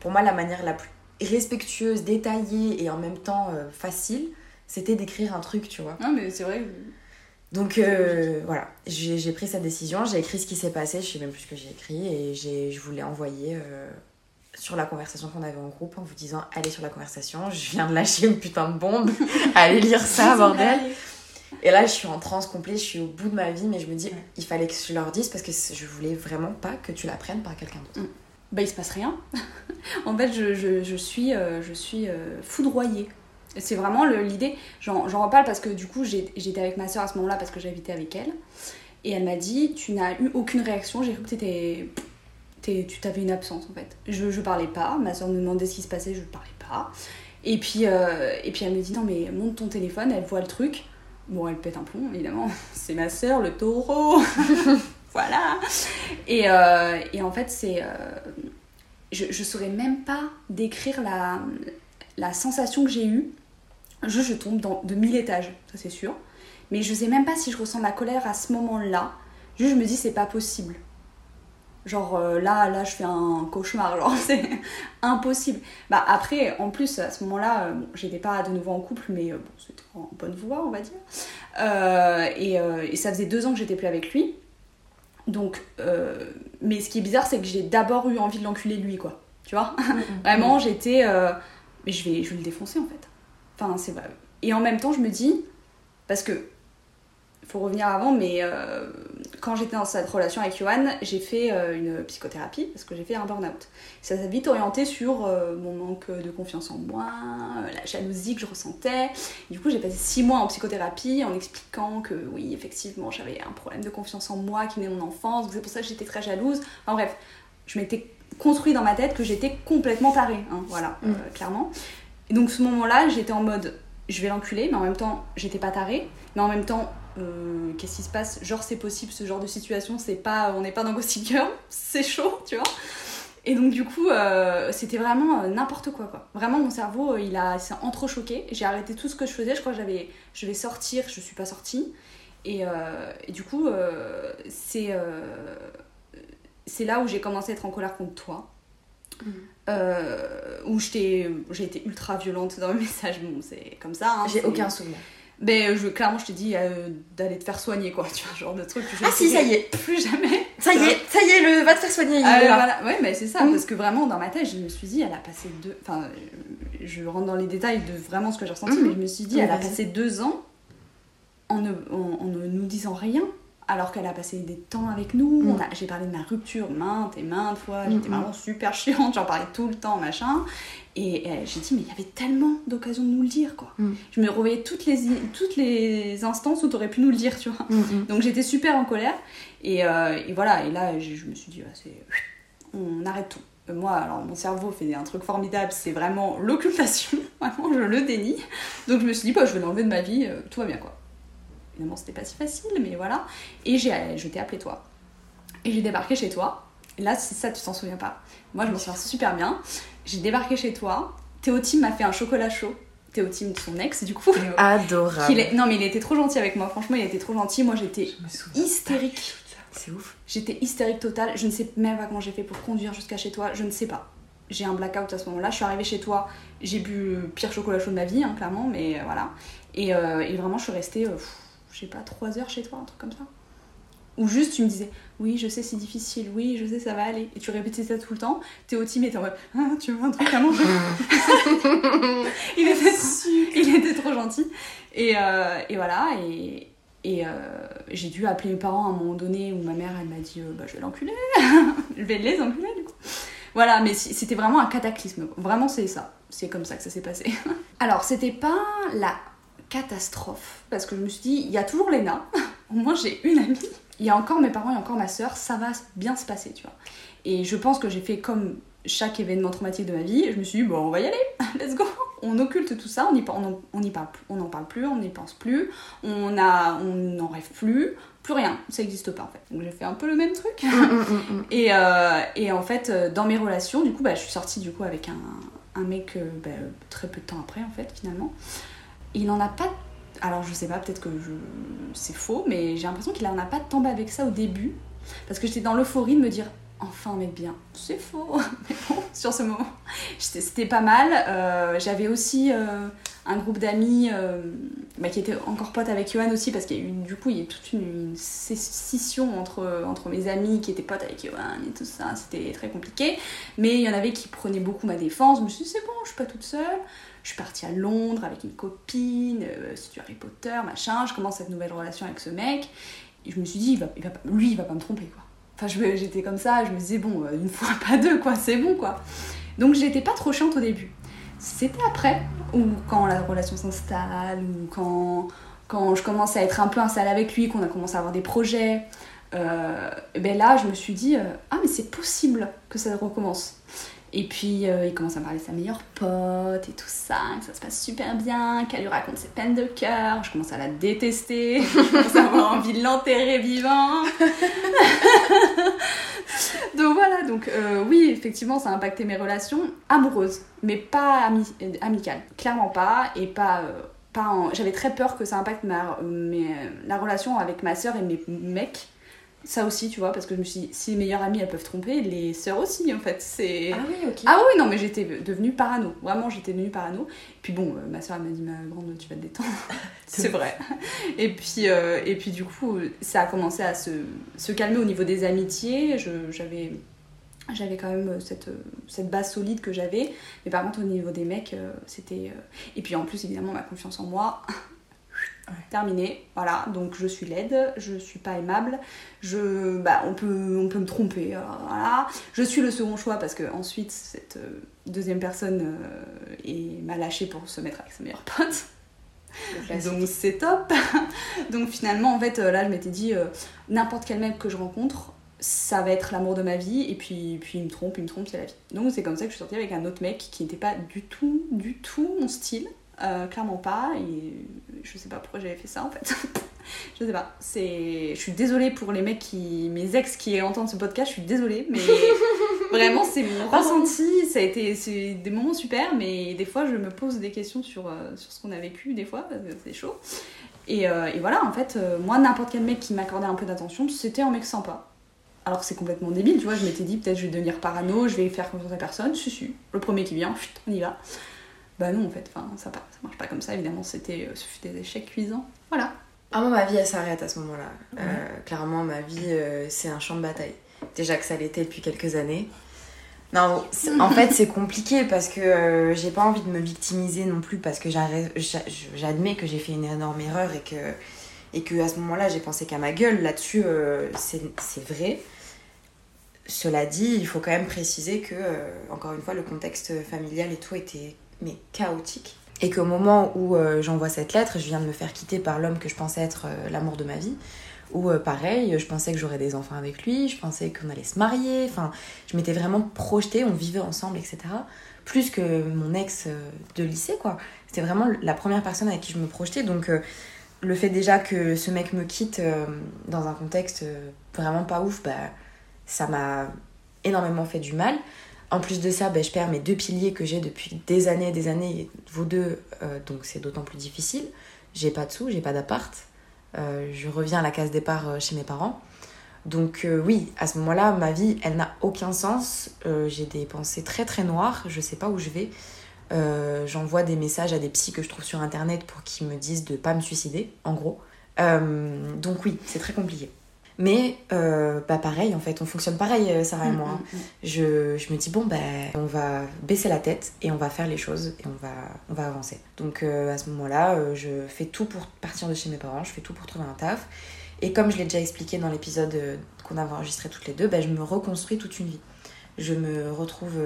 Pour moi, la manière la plus respectueuse, détaillée et en même temps euh, facile, c'était d'écrire un truc, tu vois. Non, mais c'est vrai. Donc euh, voilà, j'ai pris cette décision, j'ai écrit ce qui s'est passé, je sais même plus ce que j'ai écrit, et je voulais envoyer euh, sur la conversation qu'on avait en groupe en vous disant allez sur la conversation, je viens de lâcher une putain de bombe, allez lire ça, bordel. Et là, je suis en transe complète, je suis au bout de ma vie, mais je me dis, il fallait que je leur dise parce que je voulais vraiment pas que tu l'apprennes par quelqu'un d'autre. Mm bah il se passe rien. en fait, je, je, je suis, euh, je suis euh, foudroyée. C'est vraiment l'idée. J'en reparle parce que du coup, j'étais avec ma soeur à ce moment-là parce que j'habitais avec elle. Et elle m'a dit Tu n'as eu aucune réaction, j'ai cru que étais, tu t'avais une absence en fait. Je, je parlais pas, ma soeur me demandait ce qui se passait, je ne parlais pas. Et puis, euh, et puis elle me dit Non, mais monte ton téléphone, elle voit le truc. Bon, elle pète un plomb, évidemment. C'est ma soeur, le taureau voilà. Et, euh, et, en fait, c'est. Euh, je ne saurais même pas décrire la, la sensation que j'ai eue. Je, je tombe dans, de mille étages, ça c'est sûr. Mais je sais même pas si je ressens la colère à ce moment-là. Juste, je me dis, c'est pas possible. Genre euh, là, là, je fais un cauchemar, genre c'est impossible. Bah après, en plus, à ce moment-là, j'étais pas de nouveau en couple, mais bon, c'était en bonne voie, on va dire. et, et, ça faisait deux ans que j'étais plus avec lui. Donc, euh, mais ce qui est bizarre, c'est que j'ai d'abord eu envie de l'enculer lui, quoi. Tu vois? Mm, mm, Vraiment, j'étais. Euh, mais je vais, je vais le défoncer en fait. Enfin, c'est vrai. Et en même temps, je me dis. Parce que faut revenir avant, mais euh, quand j'étais dans cette relation avec Johan, j'ai fait euh, une psychothérapie parce que j'ai fait un burn-out. Ça s'est vite orienté sur euh, mon manque de confiance en moi, la jalousie que je ressentais. du coup, j'ai passé six mois en psychothérapie en expliquant que oui, effectivement, j'avais un problème de confiance en moi qui venait de mon enfance, c'est pour ça que j'étais très jalouse. Enfin bref, je m'étais construit dans ma tête que j'étais complètement tarée, hein, voilà, mm. clairement. Et donc, ce moment-là, j'étais en mode je vais l'enculer, mais en même temps, j'étais pas tarée, mais en même temps, euh, qu'est-ce qui se passe? Genre, c'est possible ce genre de situation, c'est pas, on n'est pas dans Gossip Girl, c'est chaud, tu vois. Et donc, du coup, euh, c'était vraiment euh, n'importe quoi, quoi. Vraiment, mon cerveau, il, a, s'est entrechoqué. J'ai arrêté tout ce que je faisais. Je crois que j'avais, je vais sortir, je suis pas sortie. Et, et du coup, c'est, c'est là où j'ai commencé à être en colère contre toi. Mmh. où j'ai été ultra violente dans mes messages. Bon, c'est comme ça. Hein, j'ai aucun souvenir. Ben, je, clairement, je t'ai dit euh, d'aller te faire soigner, quoi. Tu vois, genre de truc. ah si, ça y est. Plus jamais. Ça y est, ça y est, le va te faire soigner. Ah, voilà. Ouais, mais c'est ça, mm. parce que vraiment, dans ma tête, je me suis dit, elle a passé deux. Enfin, je rentre dans les détails de vraiment ce que j'ai ressenti, mm. mais je me suis dit, elle a passé deux ans en ne, en ne nous disant rien alors qu'elle a passé des temps avec nous. Mm. J'ai parlé de ma rupture maintes et maintes fois. J'étais vraiment super chiante, j'en parlais tout le temps, machin. Et j'ai dit, mais il y avait tellement d'occasions de nous le dire, quoi. Mm. Je me revoyais toutes les, toutes les instances où tu aurais pu nous le dire, tu vois. Donc j'étais super en colère. Et, euh, et voilà, et là, je me suis dit, c'est... on arrête tout euh, moi, alors mon cerveau fait un truc formidable, c'est vraiment l'occultation, vraiment je le dénie. Donc je me suis dit, bah, je vais l'enlever de ma vie, euh, tout va bien quoi. Évidemment, c'était pas si facile, mais voilà. Et j'ai, je t'ai appelé toi. Et j'ai débarqué chez toi. Et là, c'est ça, tu t'en souviens pas. Moi, je m'en souviens super bien. J'ai débarqué chez toi. Théotime m'a fait un chocolat chaud. Théotime, son ex, du coup. Adorable. Non, mais il était trop gentil avec moi. Franchement, il était trop gentil. Moi, j'étais hystérique. C'est ouf. J'étais hystérique totale. Je ne sais même pas comment j'ai fait pour conduire jusqu'à chez toi. Je ne sais pas. J'ai un blackout à ce moment-là. Je suis arrivée chez toi. J'ai bu le pire chocolat chaud de ma vie, hein, clairement. Mais voilà. Et, euh, et, vraiment, je suis restée. Euh, je sais pas, trois heures chez toi, un truc comme ça. Ou juste tu me disais, oui, je sais, c'est difficile, oui, je sais, ça va aller. Et tu répétais ça tout le temps. Théo Tim était en mode, ah, tu veux un truc à manger il, était, il était trop gentil. Et, euh, et voilà, et, et euh, j'ai dû appeler mes parents à un moment donné où ma mère, elle m'a dit, euh, bah, je vais l'enculer, je vais les enculer du coup. Voilà, mais c'était vraiment un cataclysme. Vraiment, c'est ça. c'est comme ça que ça s'est passé. Alors, c'était pas la catastrophe, parce que je me suis dit, il y a toujours Léna, au moins j'ai une amie. Il y a encore mes parents, il y a encore ma soeur, ça va bien se passer, tu vois. Et je pense que j'ai fait comme chaque événement traumatique de ma vie, je me suis dit, bon, on va y aller, let's go. On occulte tout ça, on n'y on, on y parle, on parle plus, on n'y pense plus, on a, on n'en rêve plus, plus rien, ça n'existe pas en fait. Donc j'ai fait un peu le même truc. Mm, mm, mm, et, euh, et, en fait, euh, dans mes relations, du coup, bah, je suis sortie du coup avec un, un mec euh, bah, très peu de temps après en fait, finalement. Il n'en a pas alors je sais pas, peut-être que c'est faux, mais j'ai l'impression qu'il en a pas tombé avec ça au début. Parce que j'étais dans l'euphorie de me dire enfin mec bien. C'est faux, mais bon, sur ce moment, c'était pas mal. Euh, j'avais aussi euh, un groupe d'amis euh, bah, qui était encore pote avec Johan aussi, parce qu'il y a eu du coup, il y a toute une, scission entre, entre mes amis qui étaient potes avec Johan et tout ça. C'était très compliqué. Mais il y en avait qui prenaient beaucoup ma défense. Je me suis dit, c'est bon, je suis pas toute seule. Je suis partie à Londres avec une copine, c'est du Harry Potter, machin. Je commence cette nouvelle relation avec ce mec. Et je me suis dit, il va, il va, lui, il va pas me tromper, quoi. Enfin, j'étais comme ça, je me disais, bon, euh, une fois, pas deux, quoi, c'est bon, quoi. Donc, j'étais pas trop chiante au début. C'était après, ou quand la relation s'installe, ou quand, quand je commence à être un peu installée avec lui, qu'on a commencé à avoir des projets. Euh, ben là, je me suis dit, euh, ah, mais c'est possible que ça recommence. Et puis euh, il commence à parler de sa meilleure pote et tout ça, que ça se passe super bien, qu'elle lui raconte ses peines de cœur. Je commence à la détester, je commence à avoir envie de l'enterrer vivant. donc voilà, donc euh, oui, effectivement, ça a impacté mes relations amoureuses, mais pas amicales. Clairement pas, et pas. Euh, pas J'avais très peur que ça impacte ma, la relation avec ma soeur et mes mecs ça aussi, tu vois, parce que je me suis dit, si les meilleures amies elles peuvent tromper, les sœurs aussi, en fait. C'est... Ah oui, ok. Ah oui, non, mais j'étais devenue parano. Vraiment, j'étais devenue parano. Et puis bon, euh, ma elle m'a dit, ma grande, tu vas te détendre. c'est vrai. Et puis, euh, et puis du coup, ça a commencé à se, se calmer au niveau des amitiés. j'avais, j'avais quand même cette, cette base solide que j'avais. Mais par contre, au niveau des mecs, euh, c'était. Et puis en plus, évidemment, ma confiance en moi. Terminé, voilà, donc je suis laide, je suis pas aimable, je, bah, on, peut, on peut me tromper, euh, voilà. Je suis le second choix parce que ensuite cette euh, deuxième personne euh, m'a lâché pour se mettre avec sa meilleure pote. Donc c'est top. donc finalement, en fait, là, je m'étais dit, n'importe quel mec que je rencontre, ça va être l'amour de ma vie, et puis, puis il me trompe, il me trompe, c'est la vie. Donc c'est comme ça que je suis sortie avec un autre mec qui n'était pas du tout, du tout mon style. Euh, clairement pas. Et je sais pas pourquoi j'avais fait ça en fait. je sais pas. C'est, je suis désolée pour les mecs qui, mes ex qui entendent ce podcast. Je suis désolée, mais vraiment c'est mon ressenti. Ça a été, c'est des moments super, mais des fois je me pose des questions sur euh, sur ce qu'on a vécu des fois. C'est chaud. Et, euh, et, voilà, en fait, moi n'importe quel mec qui m'accordait un peu d'attention, c'était un mec sympa. Alors c'est complètement débile, tu vois, je m'étais dit peut-être je vais devenir parano, je vais faire confiance à personne, si si, le premier qui vient, on y va bah non en fait, enfin, ça, ça marche pas comme ça, évidemment c'était euh, ce fut des échecs cuisants. Voilà. Ah moi ma vie elle s'arrête à ce moment-là. Euh, clairement ma vie euh, c'est un champ de bataille. Déjà que ça l'était depuis quelques années. Non, en fait c'est compliqué parce que j'ai pas envie de me victimiser non plus parce que j'admets que j'ai fait une énorme erreur et que, et que à ce moment-là j'ai pensé qu'à ma gueule là-dessus c'est vrai. Cela dit, il faut quand même préciser que, encore une fois, le contexte familial et tout était mais chaotique. Et qu'au moment où euh, j'envoie cette lettre, je viens de me faire quitter par l'homme que je pensais être euh, l'amour de ma vie. Ou euh, pareil, je pensais que j'aurais des enfants avec lui, je pensais qu'on allait se marier. Enfin, je m'étais vraiment projetée, on vivait ensemble, etc. Plus que mon ex de lycée, quoi. C'était vraiment la première personne avec qui je me projetais. Donc, le fait déjà que ce mec me quitte dans un contexte vraiment pas ouf, bah, ça m'a énormément fait du mal. En plus de ça, ben, je perds mes deux piliers que j'ai depuis des années et des années, vous deux, euh, donc c'est d'autant plus difficile. J'ai pas de sous, j'ai pas d'appart. Euh, je reviens à la case départ euh, chez mes parents. Donc oui, à ce moment-là, ma vie, elle n'a aucun sens. j'ai des pensées très très noires, je sais pas où je vais. J'envoie des messages à des psys que je trouve sur internet pour qu'ils me disent de pas me suicider, en gros. donc oui, c'est très compliqué. Mais euh, bah pareil, en fait, on fonctionne pareil, euh, Sarah et mm, moi. Hein. Mm, mm. Je, je, me dis, bon, bah, on va baisser la tête et on va faire les choses et on va, on va avancer. Donc euh, à ce moment-là, je fais tout pour partir de chez mes parents, je fais tout pour trouver un taf. Et comme je l'ai déjà expliqué dans l'épisode qu'on avait enregistré toutes les deux, bah, je me reconstruis toute une vie. Je me retrouve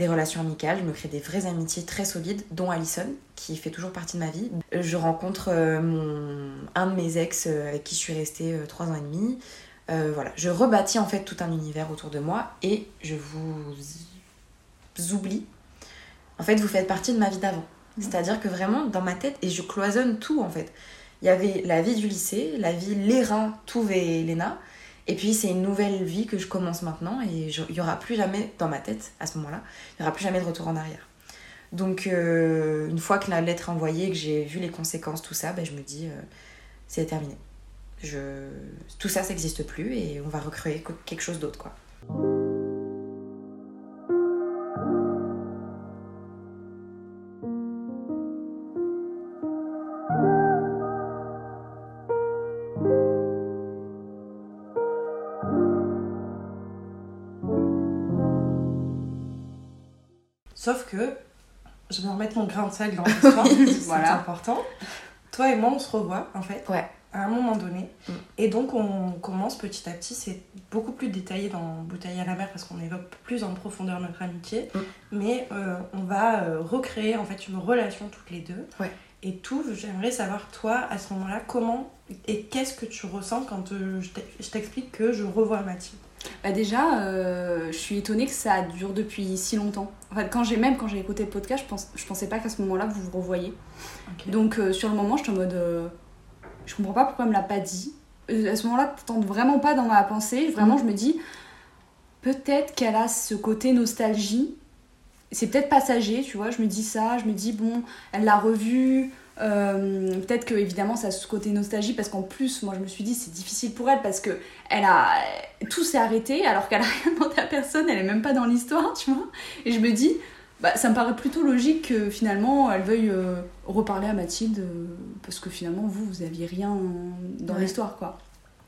des relations amicales, je me crée des vraies amitiés très solides, dont Alison, qui fait toujours partie de ma vie. Je rencontre euh, mon, un de mes ex euh, avec qui je suis restée euh, trois ans et demi. Euh, voilà, je rebâtis en fait tout un univers autour de moi et je vous oublie. En fait, vous faites partie de ma vie d'avant. C'est-à-dire que vraiment, dans ma tête, et je cloisonne tout en fait. Il y avait la vie du lycée, la vie Léra, Touve et Léna. Et puis c'est une nouvelle vie que je commence maintenant et il n'y aura plus jamais, dans ma tête, à ce moment-là, il n'y aura plus jamais de retour en arrière. Donc euh, une fois que la lettre est envoyée, que j'ai vu les conséquences, tout ça, ben, je me dis, euh, c'est terminé. Je... Tout ça, ça n'existe plus et on va recréer quelque chose d'autre. quoi. Remettre mon grain de sel dans l'histoire, c'est important. Toi et moi, on se revoit en fait Ouais. à un moment donné. Mm. Et donc, on commence petit à petit. C'est beaucoup plus détaillé dans Bouteille à la mer parce qu'on évoque plus en profondeur notre amitié. Mm. Mais euh, on va euh, recréer en fait une relation toutes les deux. Ouais. Et tout, j'aimerais savoir, toi, à ce moment-là, comment et qu'est-ce que tu ressens quand euh, je t'explique que je revois Mathilde Bah déjà, euh, je suis étonnée que ça dure depuis si longtemps. En fait, quand j'ai même quand j'ai écouté le podcast, je, pense, je pensais pas qu'à ce moment-là vous vous revoyez. Ok. Donc euh, sur le moment, j'étais en mode, euh, je comprends pas pourquoi elle me l'a pas dit. À ce moment-là, tente vraiment pas dans ma pensée. Vraiment, je me dis, peut-être qu'elle a ce côté nostalgie. C'est peut-être passager, tu vois. Je me dis ça, je me dis bon, elle l'a revu. Euh, peut-être que évidemment ça a ce côté nostalgie parce qu'en plus moi je me suis dit c'est difficile pour elle parce que elle a tout s'est arrêté alors qu'elle a rien demandé à personne elle est même pas dans l'histoire tu vois. Et je me dis bah, ça me paraît plutôt logique que finalement elle veuille euh, reparler à Mathilde euh, parce que finalement vous vous aviez rien dans Ouais. l'histoire quoi.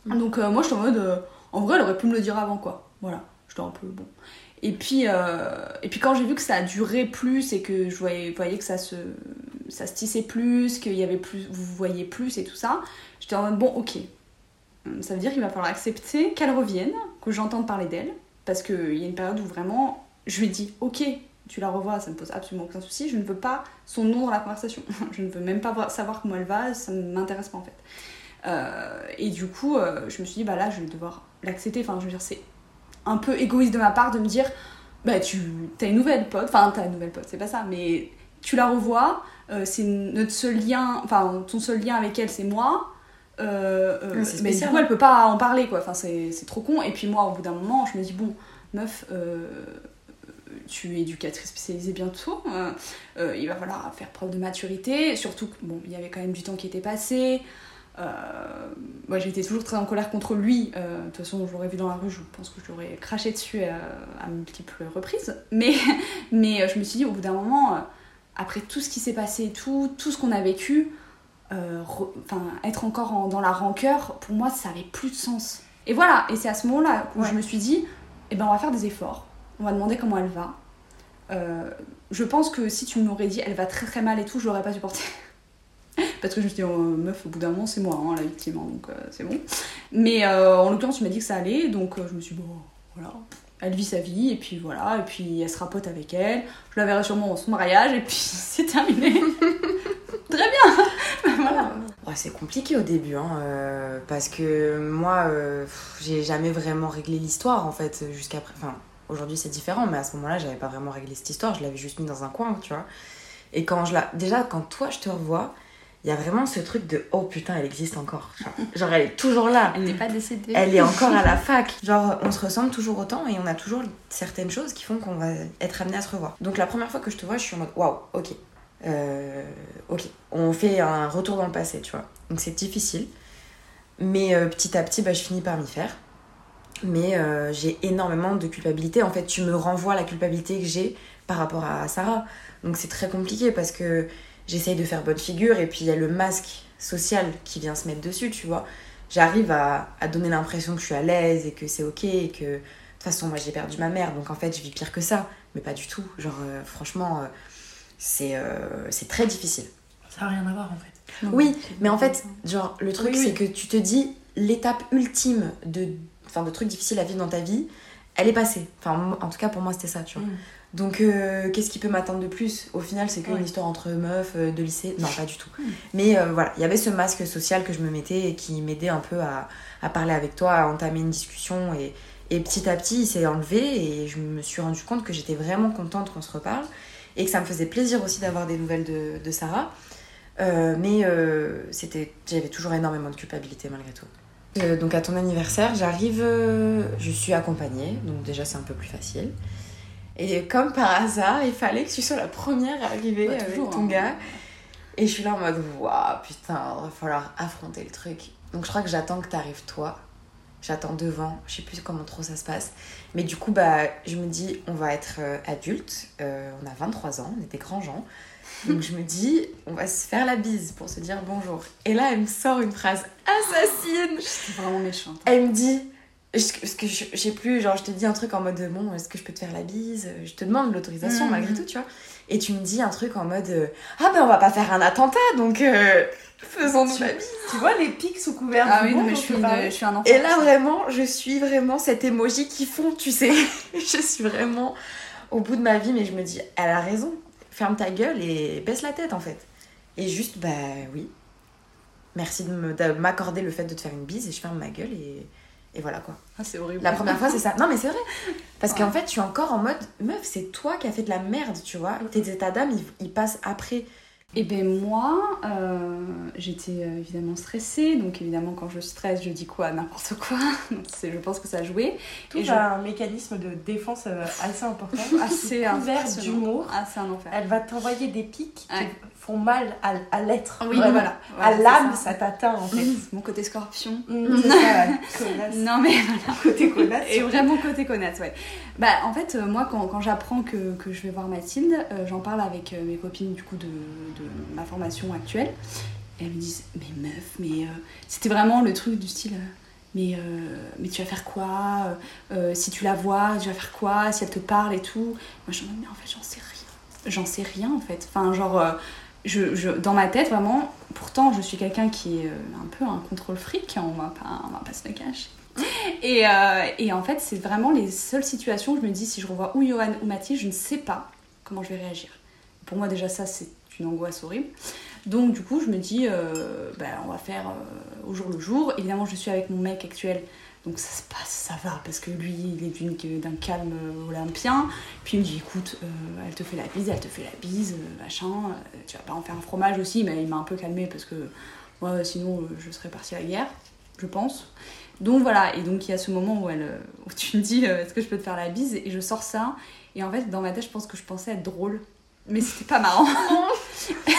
Mm. donc moi je suis en mode en vrai elle aurait pu me le dire avant quoi. Voilà. J'étais un peu bon et puis euh, et puis quand j'ai vu que ça a duré plus et que je voyais, que ça se ça se tissait plus qu'il y avait plus vous voyez plus et tout ça j'étais en mode bon ok. Hum, ça veut dire qu'il va falloir accepter qu'elle revienne que j'entende parler d'elle parce qu'il y a une période où vraiment je lui dis ok tu la revois ça me pose absolument aucun souci je ne veux pas son nom dans la conversation. Je ne veux même pas voir- savoir comment elle va ça ne m'intéresse pas en fait. Euh, et du coup euh, je me suis dit bah là je vais devoir l'accepter. Enfin je veux dire c'est un peu égoïste de ma part de me dire bah tu as une nouvelle pote enfin t'as une nouvelle pote c'est pas ça mais tu la revois euh, c'est notre seul lien enfin ton seul lien avec elle c'est moi euh, euh, mais du coup hein. elle peut pas en parler quoi enfin c'est c'est trop con et puis moi au bout d'un moment je me dis bon meuf tu es éducatrice spécialisée bientôt il va falloir faire preuve de maturité surtout que bon il y avait quand même du temps qui était passé moi j'étais toujours très en colère contre lui. Euh, de toute façon je l'aurais vu dans la rue je pense que je l'aurais craché dessus euh, à multiples reprises. Mais, mais euh, je me suis dit au bout d'un moment euh, après tout ce qui s'est passé et tout tout ce qu'on a vécu euh, re- être encore en- dans la rancœur pour moi ça avait plus de sens. Et voilà et c'est à ce moment là où Ouais. je me suis dit eh ben on va faire des efforts. On va demander comment elle va. Euh, je pense que si tu m'aurais dit elle va très très mal et tout je l'aurais pas supporté parce que je me suis dit, oh, meuf, au bout d'un moment, c'est moi hein, la victime, hein, donc euh, c'est bon. Mais euh, en l'occurrence, tu m'as dit que ça allait, donc euh, je me suis dit, bon, voilà, elle vit sa vie, et puis voilà, et puis elle sera pote avec elle. Je la verrai sûrement à son mariage, et puis c'est terminé. Très bien Voilà. Ouais, c'est compliqué au début, hein, parce que moi, j'ai jamais vraiment réglé l'histoire en fait, jusqu'à. Enfin, aujourd'hui c'est différent, mais à ce moment-là, j'avais pas vraiment réglé cette histoire, je l'avais juste mis dans un coin, tu vois. Et quand je la. Déjà, quand toi je te revois, il y a vraiment ce truc de oh putain, elle existe encore. Genre, genre, elle est toujours là. Elle n'est pas décédée. Elle est encore à la fac. Genre, on se ressemble toujours autant et on a toujours certaines choses qui font qu'on va être amené à se revoir. Donc, la première fois que je te vois, je suis en mode waouh, ok. Euh, ok. On fait un retour dans le passé, tu vois. Donc, c'est difficile. Mais euh, petit à petit, bah, je finis par m'y faire. Mais euh, j'ai énormément de culpabilité. En fait, tu me renvoies la culpabilité que j'ai par rapport à Sarah. Donc, c'est très compliqué parce que j'essaye de faire bonne figure et puis il y a le masque social qui vient se mettre dessus, tu vois j'arrive à, à donner l'impression que je suis à l'aise et que c'est ok et que de toute façon moi j'ai perdu ma mère donc en fait je vis pire que ça mais pas du tout genre euh, franchement euh, c'est euh, c'est très difficile Ça n'a rien à voir en fait. oui mais en fait genre le truc Oui, oui. c'est que tu te dis l'étape ultime de enfin de trucs difficiles à vivre dans ta vie elle est passée. Enfin, en tout cas, pour moi, c'était ça, tu vois. Mm. Donc, euh, qu'est-ce qui peut m'attendre de plus? Au final, c'est qu'une Ouais. histoire entre meufs euh, de lycée. Non, pas du tout. Mm. Mais euh, voilà, il y avait ce masque social que je me mettais et qui m'aidait un peu à, à parler avec toi, à entamer une discussion. Et, et petit à petit, il s'est enlevé et je me suis rendu compte que j'étais vraiment contente qu'on se reparle et que ça me faisait plaisir aussi d'avoir des nouvelles de, de Sarah. Mais c'était, j'avais toujours énormément de culpabilité malgré tout. Donc à ton anniversaire, j'arrive, je suis accompagnée, donc déjà c'est un peu plus facile. Et comme par hasard, il fallait que tu sois la première à arriver Bah, avec ton hein. gars. Et je suis là en mode, waouh, putain, va falloir affronter le truc. Donc je crois que j'attends que t'arrives toi. J'attends devant, je sais plus comment trop ça se passe. Mais du coup, bah, je me dis, on va être euh, adultes, euh, on a 23 ans, on est des grands gens. Donc je me dis, on va se faire la bise pour se dire bonjour. Et là, elle me sort une phrase assassine. C'est vraiment méchante. Elle me dit, parce que je je sais plus, genre je te dis un truc en mode bon, est-ce que je peux te faire la bise? Je te demande l'autorisation Mhm. malgré tout, tu vois. Et tu me dis un truc en mode euh, ah ben on va pas faire un attentat donc euh, faisons-nous la bise. Tu vois les pics sous couvert Ah oui, non, mais je suis, te une- parlais je suis un enfant. Et là vraiment, je suis vraiment cette émoji qui fond, tu sais. je suis vraiment au bout de ma vie, mais je me dis, elle a raison. Ferme ta gueule et baisse la tête en fait. Et juste, bah oui. Merci de me- de m'accorder le fait de te faire une bise et je ferme ma gueule et, et voilà quoi. Ah, c'est horrible. La première fois, c'est ça. Non, mais c'est vrai. Parce Ouais. qu'en fait, je suis encore en mode meuf, c'est toi qui as fait de la merde, tu vois. Tes états d'âme, ils, ils passent après. Et ben moi, euh, j'étais euh, évidemment stressée. Donc évidemment, quand je stresse, je dis quoi? N'importe quoi. Je pense que ça a joué. Tout Et je- a un mécanisme de défense euh, assez important. Assez couvert d'humour. C'est un enfer. Elle va t'envoyer des pics Ouais. qui font mal à, à l'être. Oui, voilà. À Voilà, l'âme, ça t'atteint en fait. Mon côté scorpion. Mmh, ça. Connasse. Non mais Côté connasse. Et vraiment côté connasse, ouais. Bah en fait, moi quand, quand j'apprends que, que je vais voir Mathilde, euh, j'en parle avec mes copines du coup de, de ma formation actuelle. Elles me disent, mais meuf, mais euh, c'était vraiment le truc du style, euh, mais, euh, mais tu vas faire quoi Si tu la vois, tu vas faire quoi Si elle te parle et tout. Moi je en mode, mais en fait j'en sais rien. J'en sais rien en fait. Enfin genre, je, je- dans ma tête vraiment, pourtant je suis quelqu'un qui est un peu un contrôle fric, hein, on va pas, on va pas se le cacher. Et, et en fait, c'est vraiment les seules situations où je me dis si je revois ou Johan ou Mathilde, je ne sais pas comment je vais réagir. Pour moi, déjà, ça, c'est une angoisse horrible. Donc, du coup, je me dis, euh, bah, on va faire euh, au jour le jour. Évidemment, je suis avec mon mec actuel, donc ça se passe, ça va, parce que lui, il est d'un calme euh, olympien. Puis il me dit, écoute, elle te fait la bise, elle te fait la bise, machin, tu vas pas en faire un fromage aussi, mais il m'a un peu calmé parce que moi, sinon, je serais partie à la guerre, je pense. Donc voilà, et donc il y a ce moment où, elle, où tu me dis est-ce que je peux te faire la bise? Et je sors ça et en fait dans ma tête je pense que je pensais être drôle mais c'était pas marrant.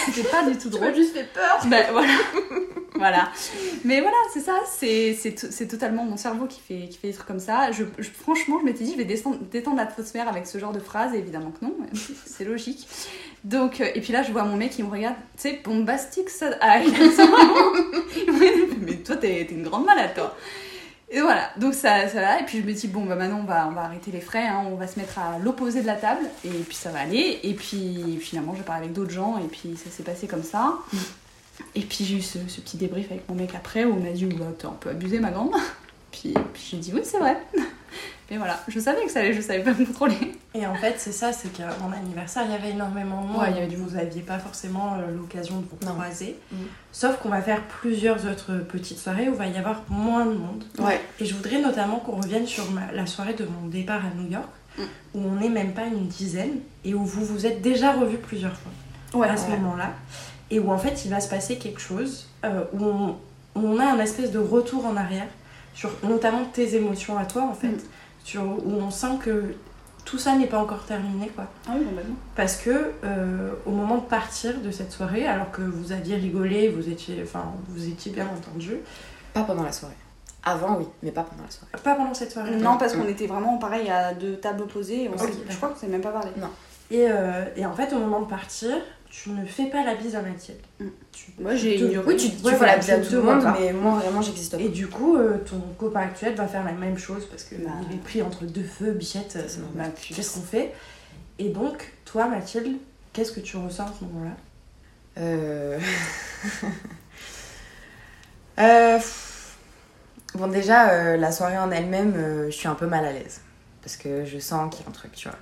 C'était pas du tout Tu drôle. m'as juste fait peur. ben voilà. Voilà. Mais voilà c'est ça. C'est c'est to- c'est totalement mon cerveau qui fait qui fait des trucs comme ça. Je, je- franchement je m'étais dit je vais descendre- détendre l'atmosphère avec ce genre de phrase. Et évidemment que non. C'est logique. Donc euh, et puis là je vois mon mec qui me regarde. Tu sais bombastique ça. Ah, il a regarde, mais toi t'es une grande malade toi et voilà, donc ça, ça va. Et puis je me dis, bon, bah maintenant on va, on va arrêter les frais, hein, on va se mettre à l'opposé de la table, et puis ça va aller. Et puis finalement, j'ai parlé avec d'autres gens, et puis ça s'est passé comme ça. Et puis j'ai eu ce, ce petit débrief avec mon mec après, où on m'a dit, bah, t'es un peu abusé, ma grande. Puis, puis j'ai dit, oui, c'est vrai. Mais voilà, je savais que ça allait, je savais pas me contrôler. Et en fait, c'est ça, c'est qu'à mon anniversaire, il y avait énormément de monde. Ouais, il y avait du Vous n'aviez pas forcément euh, l'occasion de vous croiser. Mm. Sauf qu'on va faire plusieurs autres petites soirées où il va y avoir moins de monde. Ouais. Et je voudrais notamment qu'on revienne sur ma- la soirée de mon départ à New York, Mm. où on n'est même pas une dizaine, et où vous vous êtes déjà revus plusieurs fois à ce ouais. moment-là. Et où en fait, il va se passer quelque chose, euh, où, on, où on a un espèce de retour en arrière, sur notamment tes émotions à toi, en fait, Mm. Sur, où on sent que tout ça n'est pas encore terminé, quoi. Ah oui, complètement. Parce que euh, au moment de partir de cette soirée, alors que vous aviez rigolé, vous étiez, enfin, vous étiez bien entendu, Pas pendant la soirée. Avant, oui, mais pas pendant la soirée. pas pendant cette soirée. Non, parce qu'on était vraiment pareil à deux tables opposées, et on je crois qu'on s'est même pas parlé. Et, euh, et en fait, au moment de partir, tu ne fais pas la bise à Mathilde. Mm. Tu- Moi, j'ai te- ignoré. Oui, tu, tu Ouais, fais voilà, la bise à tout le monde, mais moi vraiment j'existe pas. Et du coup, euh, ton copain actuel va faire la même chose parce qu'il Bah. est pris entre deux feux, bichette. euh, C'est normal. Bah, Qu'est-ce qu'on fait Et donc, toi, Mathilde, qu'est-ce que tu ressens à ce moment-là? Euh... euh. Bon déjà, euh, la soirée en elle-même, euh, je suis un peu mal à l'aise. parce que je sens qu'il y a un truc, tu vois.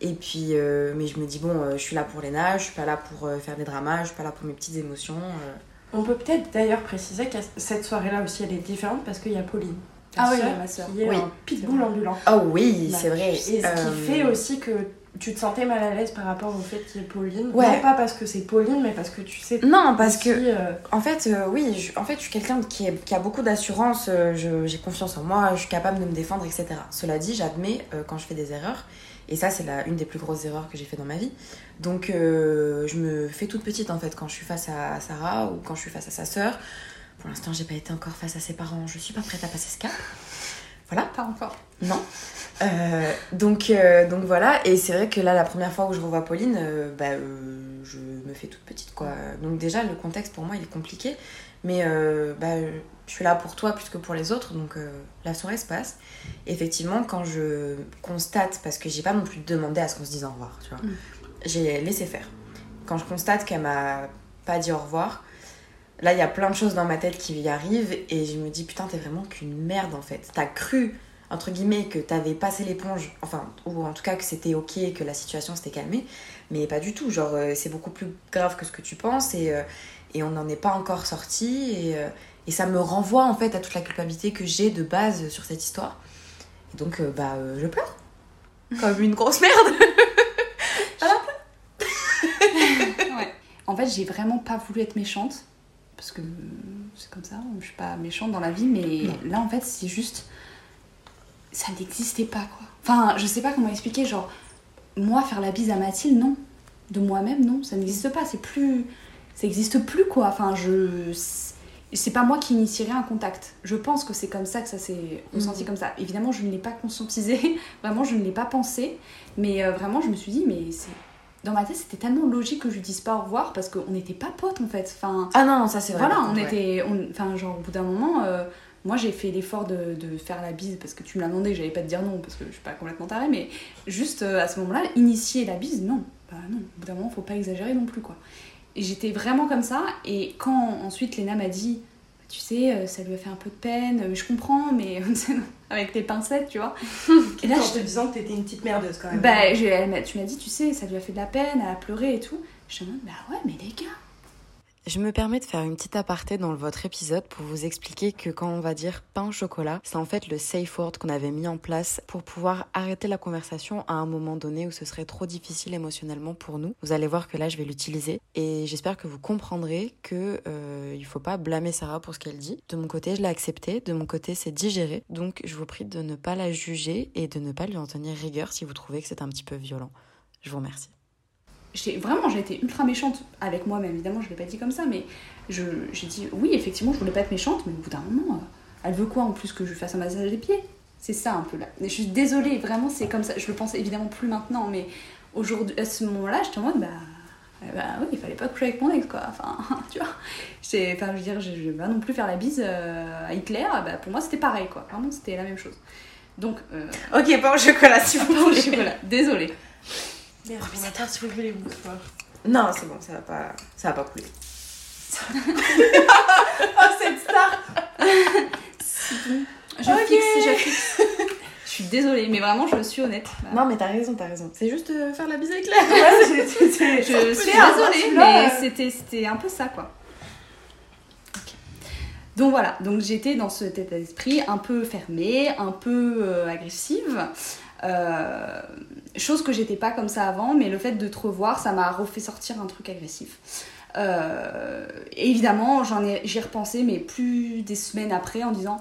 Et puis, euh, mais je me dis, bon, euh, je suis là pour Léna, je suis pas là pour euh, faire des dramas, je suis pas là pour mes petites émotions. euh. On peut peut-être d'ailleurs préciser que cette soirée-là aussi, elle est différente parce qu'il y a Pauline. Ah oui, sœur, il y a ma sœur. Qui est Oui. un pitbull ambulant. Oh oui, Bah, c'est vrai. Et ce qui fait aussi que tu te sentais mal à l'aise par rapport au fait qu'il y ait Pauline. Ouais. Non pas parce que c'est Pauline, mais parce que tu sais. Non, parce aussi, que euh, En fait, euh, oui, je, en fait, je suis quelqu'un qui, est- qui a beaucoup d'assurance, euh, je- j'ai confiance en moi, je suis capable de me défendre, etc. Cela dit, j'admets euh, quand je fais des erreurs, et ça, c'est une des plus grosses erreurs que j'ai fait dans ma vie. Donc, euh, je me fais toute petite, en fait, quand je suis face à Sarah ou quand je suis face à sa sœur. Pour l'instant, j'ai pas été encore face à ses parents, je suis pas prête à passer ce cap. Voilà. Pas encore. Non. Euh, donc, euh, donc voilà, et c'est vrai que là, la première fois où je revois Pauline, bah, je me fais toute petite, quoi. Donc déjà, le contexte pour moi, il est compliqué, mais bah, je suis là pour toi plus que pour les autres, donc euh, la soirée se passe. Effectivement, quand je constate, parce que j'ai pas non plus demandé à ce qu'on se dise au revoir, tu vois, Mm. j'ai laissé faire. Quand je constate qu'elle m'a pas dit au revoir, là, il y a plein de choses dans ma tête qui y arrivent, et je me dis, putain, t'es vraiment qu'une merde, en fait. T'as cru entre guillemets, que t'avais passé l'éponge, enfin, ou en tout cas que c'était ok, que la situation s'était calmée, mais pas du tout. Genre, euh, c'est beaucoup plus grave que ce que tu penses et, euh, et on n'en est pas encore sorti. Et, et ça me renvoie en fait à toute la culpabilité que j'ai de base sur cette histoire. Et donc, euh, bah, euh, je pleure. Comme une grosse merde. Ouais. En fait, j'ai vraiment pas voulu être méchante. Parce que euh, c'est comme ça, je suis pas méchante dans la vie, mais Non. là en fait, c'est juste. Ça n'existait pas quoi. Enfin, je sais pas comment expliquer, genre, moi faire la bise à Mathilde, non. De moi-même, non, ça n'existe pas, c'est plus. Ça n'existe plus quoi. Enfin, je. C'est pas moi qui initierai un contact. Je pense que c'est comme ça que ça s'est ressenti Mhm. comme ça. Évidemment, je ne l'ai pas conscientisé, vraiment, je ne l'ai pas pensé, mais euh, vraiment, je me suis dit, mais c'est. Dans ma tête, c'était tellement logique que je lui dise pas au revoir parce qu'on n'était pas potes en fait. Enfin, Ah non, ça c'est vrai. voilà, on ouais. était. on- Enfin, genre, au bout d'un moment, euh, moi j'ai fait l'effort de, de faire la bise parce que tu me l'as demandé, j'allais pas te dire non parce que je suis pas complètement tarée, mais juste euh, à ce moment-là, initier la bise, non. Bah non, au bout d'un moment, faut pas exagérer non plus quoi. Et j'étais vraiment comme ça, et quand ensuite Léna m'a dit, tu sais, euh, ça lui a fait un peu de peine, je comprends, mais avec les pincettes, tu vois. Et là, en je te disant que t'étais une petite merdeuse quand même. bah, tu m'as dit, tu sais, ça lui a fait de la peine, elle a pleuré et tout. Je me dis, bah ouais, mais les gars. Je me permets de faire une petite aparté dans votre épisode pour vous expliquer que quand on va dire pain au chocolat, c'est en fait le safe word qu'on avait mis en place pour pouvoir arrêter la conversation à un moment donné où ce serait trop difficile émotionnellement pour nous. Vous allez voir que là je vais l'utiliser et j'espère que vous comprendrez que euh, faut pas blâmer Sarah pour ce qu'elle dit. De mon côté, je l'ai accepté, de mon côté, c'est digéré. Donc je vous prie de ne pas la juger et de ne pas lui en tenir rigueur si vous trouvez que c'est un petit peu violent. Je vous remercie. Vraiment, j'ai été ultra méchante avec moi-même. Évidemment, je l'ai pas dit comme ça, mais j'ai dit, oui, effectivement, je voulais pas être méchante, mais au bout d'un moment, euh, elle veut quoi en plus que je lui fasse un massage des pieds? C'est ça un peu là. Mais je suis désolée, vraiment, c'est comme ça. Je le pense évidemment plus maintenant, mais aujourd'hui, à ce moment-là, j'étais en mode, bah. euh, Bah oui, il fallait pas coucher avec mon ex quoi. Enfin, tu vois. Enfin, je veux dire, je, je vais pas non plus faire la bise euh, à Hitler. Bah, pour moi, c'était pareil quoi. Vraiment, c'était la même chose. Donc, euh, Ok, pain au chocolat si vous pas au voulez. chocolat. Désolée. Merde, on va pas soulever les mouchoirs. Non, c'est bon, ça va pas, ça va pas couler. Oh, cette star Je Ok. fixe, je fixe. je suis désolée, mais vraiment, je suis honnête. Non, mais t'as raison, t'as raison. C'est juste euh, faire la bise avec. Ouais, c'est- Je suis désolée, celui-là, mais c'était, c'était un peu ça, quoi. Donc voilà, donc j'étais dans cet état d'esprit un peu fermée, un peu euh, agressive. Euh, chose que j'étais pas comme ça avant, mais le fait de te revoir, ça m'a refait sortir un truc agressif. Euh, évidemment, j'en ai, j'y ai repensé, mais plus des semaines après, en disant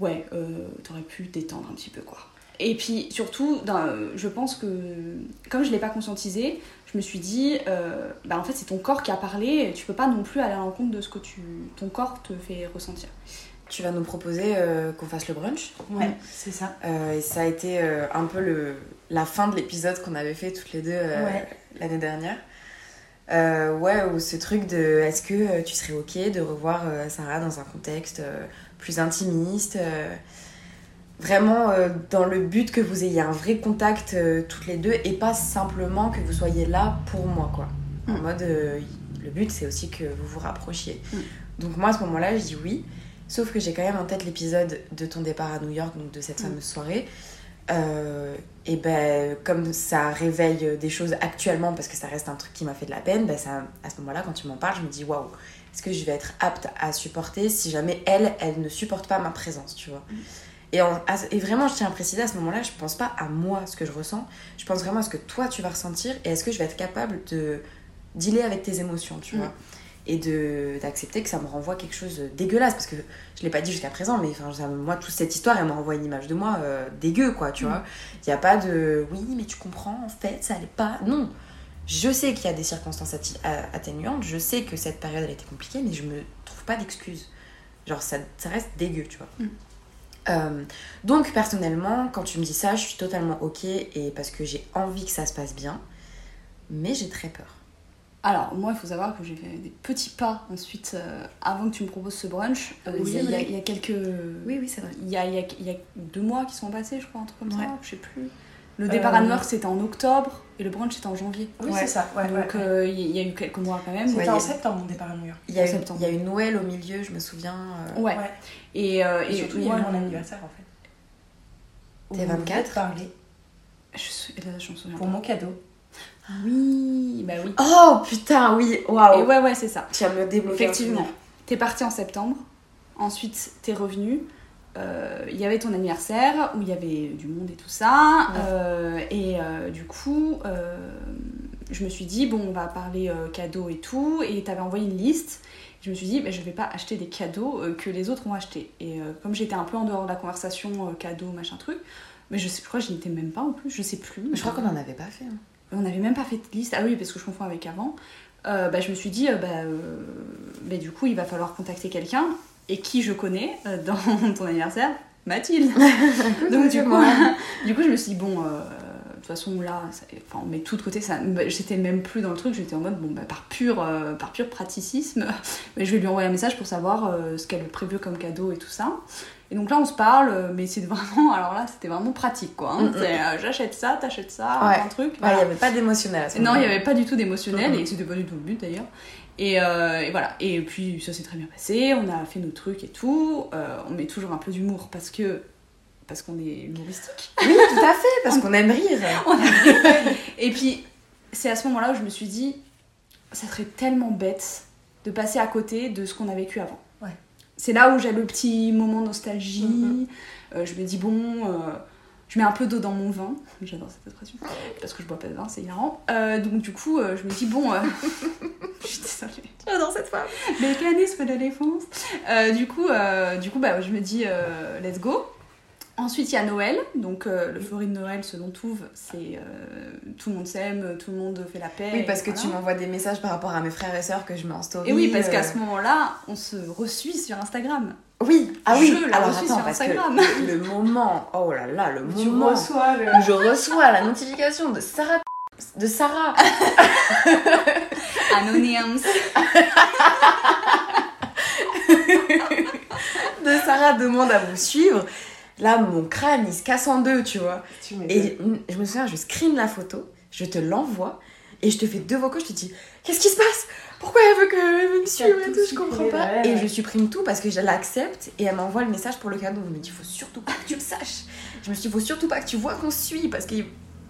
Ouais, euh, t'aurais pu détendre un petit peu, quoi. Et puis surtout, dans- je pense que comme je l'ai pas conscientisé, je me suis dit, euh, bah en fait c'est ton corps qui a parlé, tu peux pas non plus aller à l'encontre de ce que tu, ton corps te fait ressentir. Tu vas nous proposer euh, qu'on fasse le brunch. Ouais, c'est ça. Euh, et ça a été euh, un peu le, la fin de l'épisode qu'on avait fait toutes les deux Ouais. l'année dernière. Ouais, ou ce truc de est-ce que tu serais ok de revoir Sarah dans un contexte plus intimiste Vraiment dans le but que vous ayez un vrai contact toutes les deux et pas simplement que vous soyez là pour moi, quoi. En Mm. mode, le but c'est aussi que vous vous rapprochiez. Mm. Donc moi à ce moment-là, je dis oui. Sauf que j'ai quand même en tête l'épisode de ton départ à New York, donc de cette Mm. fameuse soirée. Euh, et ben, comme ça réveille des choses actuellement, parce que ça reste un truc qui m'a fait de la peine, ben ça, à ce moment-là, quand tu m'en parles, je me dis waouh, est-ce que je vais être apte à supporter si jamais elle, elle ne supporte pas ma présence, tu vois. Et, en- à- et vraiment, je tiens à préciser à ce moment-là, je pense pas à moi, ce que je ressens, je pense vraiment à ce que toi tu vas ressentir et est-ce que je vais être capable de dealer avec tes émotions, tu Mm. vois. Et de- d'accepter que ça me renvoie quelque chose de dégueulasse, parce que je l'ai pas dit jusqu'à présent, mais enfin, ça- moi, toute cette histoire, elle me renvoie une image de moi euh, dégueu, quoi, tu Mm. vois. Il n'y a pas de oui, mais tu comprends, en fait, ça allait pas. Non. Je sais qu'il y a des circonstances a- atténuantes, je sais que cette période, elle était compliquée, mais je me trouve pas d'excuses. Genre, ça, ça reste dégueu, tu vois. Mm. Euh, donc, personnellement, quand tu me dis ça, je suis totalement ok, et parce que j'ai envie que ça se passe bien, mais j'ai très peur. Alors, moi, il faut savoir que j'ai fait des petits pas ensuite, euh, avant que tu me proposes ce brunch. Euh, Oui, il y a- il y, a- oui. il y a quelques. Oui, oui, c'est vrai. Il y a, il y a- il y a deux mois qui sont passés, je crois, un truc comme Ouais. ça, je sais plus. Le départ à Euh, New York, c'était en octobre, et le brunch, c'était en janvier. Oui, Ouais. c'est ça. Ouais, Donc, euh, il y, a- il y a eu quelques mois quand même. C'était ouais, en il y a- septembre mon départ à New York. Il y, a eu, septembre. il y a eu Noël au milieu, je me souviens. euh, Ouais. Ouais. Et, euh, Et et surtout, il y a eu mon anniversaire en fait. T'es Où vous 24? êtes parlé Je, suis- là, je m'en souviens pour pas. mon cadeau. Oui, bah oui. Oh putain, oui, waouh! Et ouais, ouais, c'est ça. Tu vas me débloquer. Effectivement. T'es parti en septembre, ensuite t'es revenu. euh, Il y avait ton anniversaire où il y avait du monde et tout ça. Ouais. euh, et euh, du coup, je me suis dit, bon, on va parler cadeaux et tout. Et t'avais envoyé une liste. Je me suis dit, bah, je vais pas acheter des cadeaux que les autres ont achetés. Et comme j'étais un peu en dehors de la conversation, cadeaux, machin truc, mais je, sais, je crois que j'y étais même pas en plus, je sais plus. Je crois qu'on en avait pas fait. hein. On n'avait même pas fait de liste. Ah oui, parce que je confonds avec avant. Euh, bah, je me suis dit, euh, bah, euh, bah, du coup, il va falloir contacter quelqu'un. Et qui je connais dans ton anniversaire Mathilde. Donc, du coup, du coup, je me suis dit, bon, de toute façon, là, ça- on met tout de côté. Ça, bah, j'étais même plus dans le truc. J'étais en mode, bon, bah, par, pur, par pur praticisme, mais je vais lui envoyer un message pour savoir ce qu'elle a prévu comme cadeau et tout ça. Et donc là, on se parle, euh, mais c'est vraiment, alors là, c'était vraiment pratique, quoi. hein. Mm, mm. Euh, j'achète ça, t'achètes ça, Ouais. un truc. Il n'y avait pas d'émotionnel Non, il n'y avait pas du tout d'émotionnel Mhm. et c'était pas du tout le but d'ailleurs. Et, euh, et voilà. Et puis ça s'est très bien passé, on a fait nos trucs et tout. Euh, on met toujours un peu d'humour parce que parce qu'on est humoristique. Oui, tout à fait, parce qu'on aime rire. Et puis c'est à ce moment-là où je me suis dit, ça serait tellement bête de passer à côté de ce qu'on a vécu avant. C'est là où j'ai le petit moment nostalgie. Mhm. Euh, je me dis bon. euh, je mets un peu d'eau dans mon vin, j'adore cette expression, parce que je bois pas de vin, c'est hilarant. Euh, donc du coup, je me dis bon, je suis désolée. J'adore cette femme. Mécanisme de défense. Du coup, du coup bah, je me dis let's go. Ensuite, il y a Noël. Donc, euh, le Floride Noël, selon Touve, c'est euh, tout le monde s'aime, tout le monde fait la paix. Oui, parce que voilà. tu m'envoies des messages par rapport à mes frères et sœurs que je mets en story. Et oui, parce euh, qu'à ce moment-là, on se reçuit sur Instagram. Oui, ah oui, Je la alors attends, sur parce Instagram. le, le moment, oh là là, le Tu moment reçois le. où je reçois la notification de Sarah, de Sarah, Anonyms. de Sarah demande à vous suivre. Là, mon crâne, il se casse en deux, tu vois. Tu. Et je me souviens, je screen la photo, je te l'envoie, et je te fais deux vocaux, je te dis Qu'est-ce qui se passe? Pourquoi elle veut que elle me suivre et tout tout Je comprends pas. Et je supprime tout parce que je l'accepte, et elle m'envoie le message pour le cadeau. Je me Faut surtout pas que tu le saches. Je me suis dit Faut surtout pas que tu vois qu'on se suit, parce que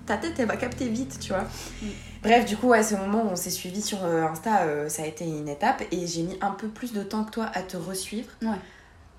ta tête, elle va capter vite, tu vois. Mm. Bref, du coup, à ce moment où on s'est suivi sur euh, Insta, euh, ça a été une étape, et j'ai mis un peu plus de temps que toi à te resuivre. Ouais.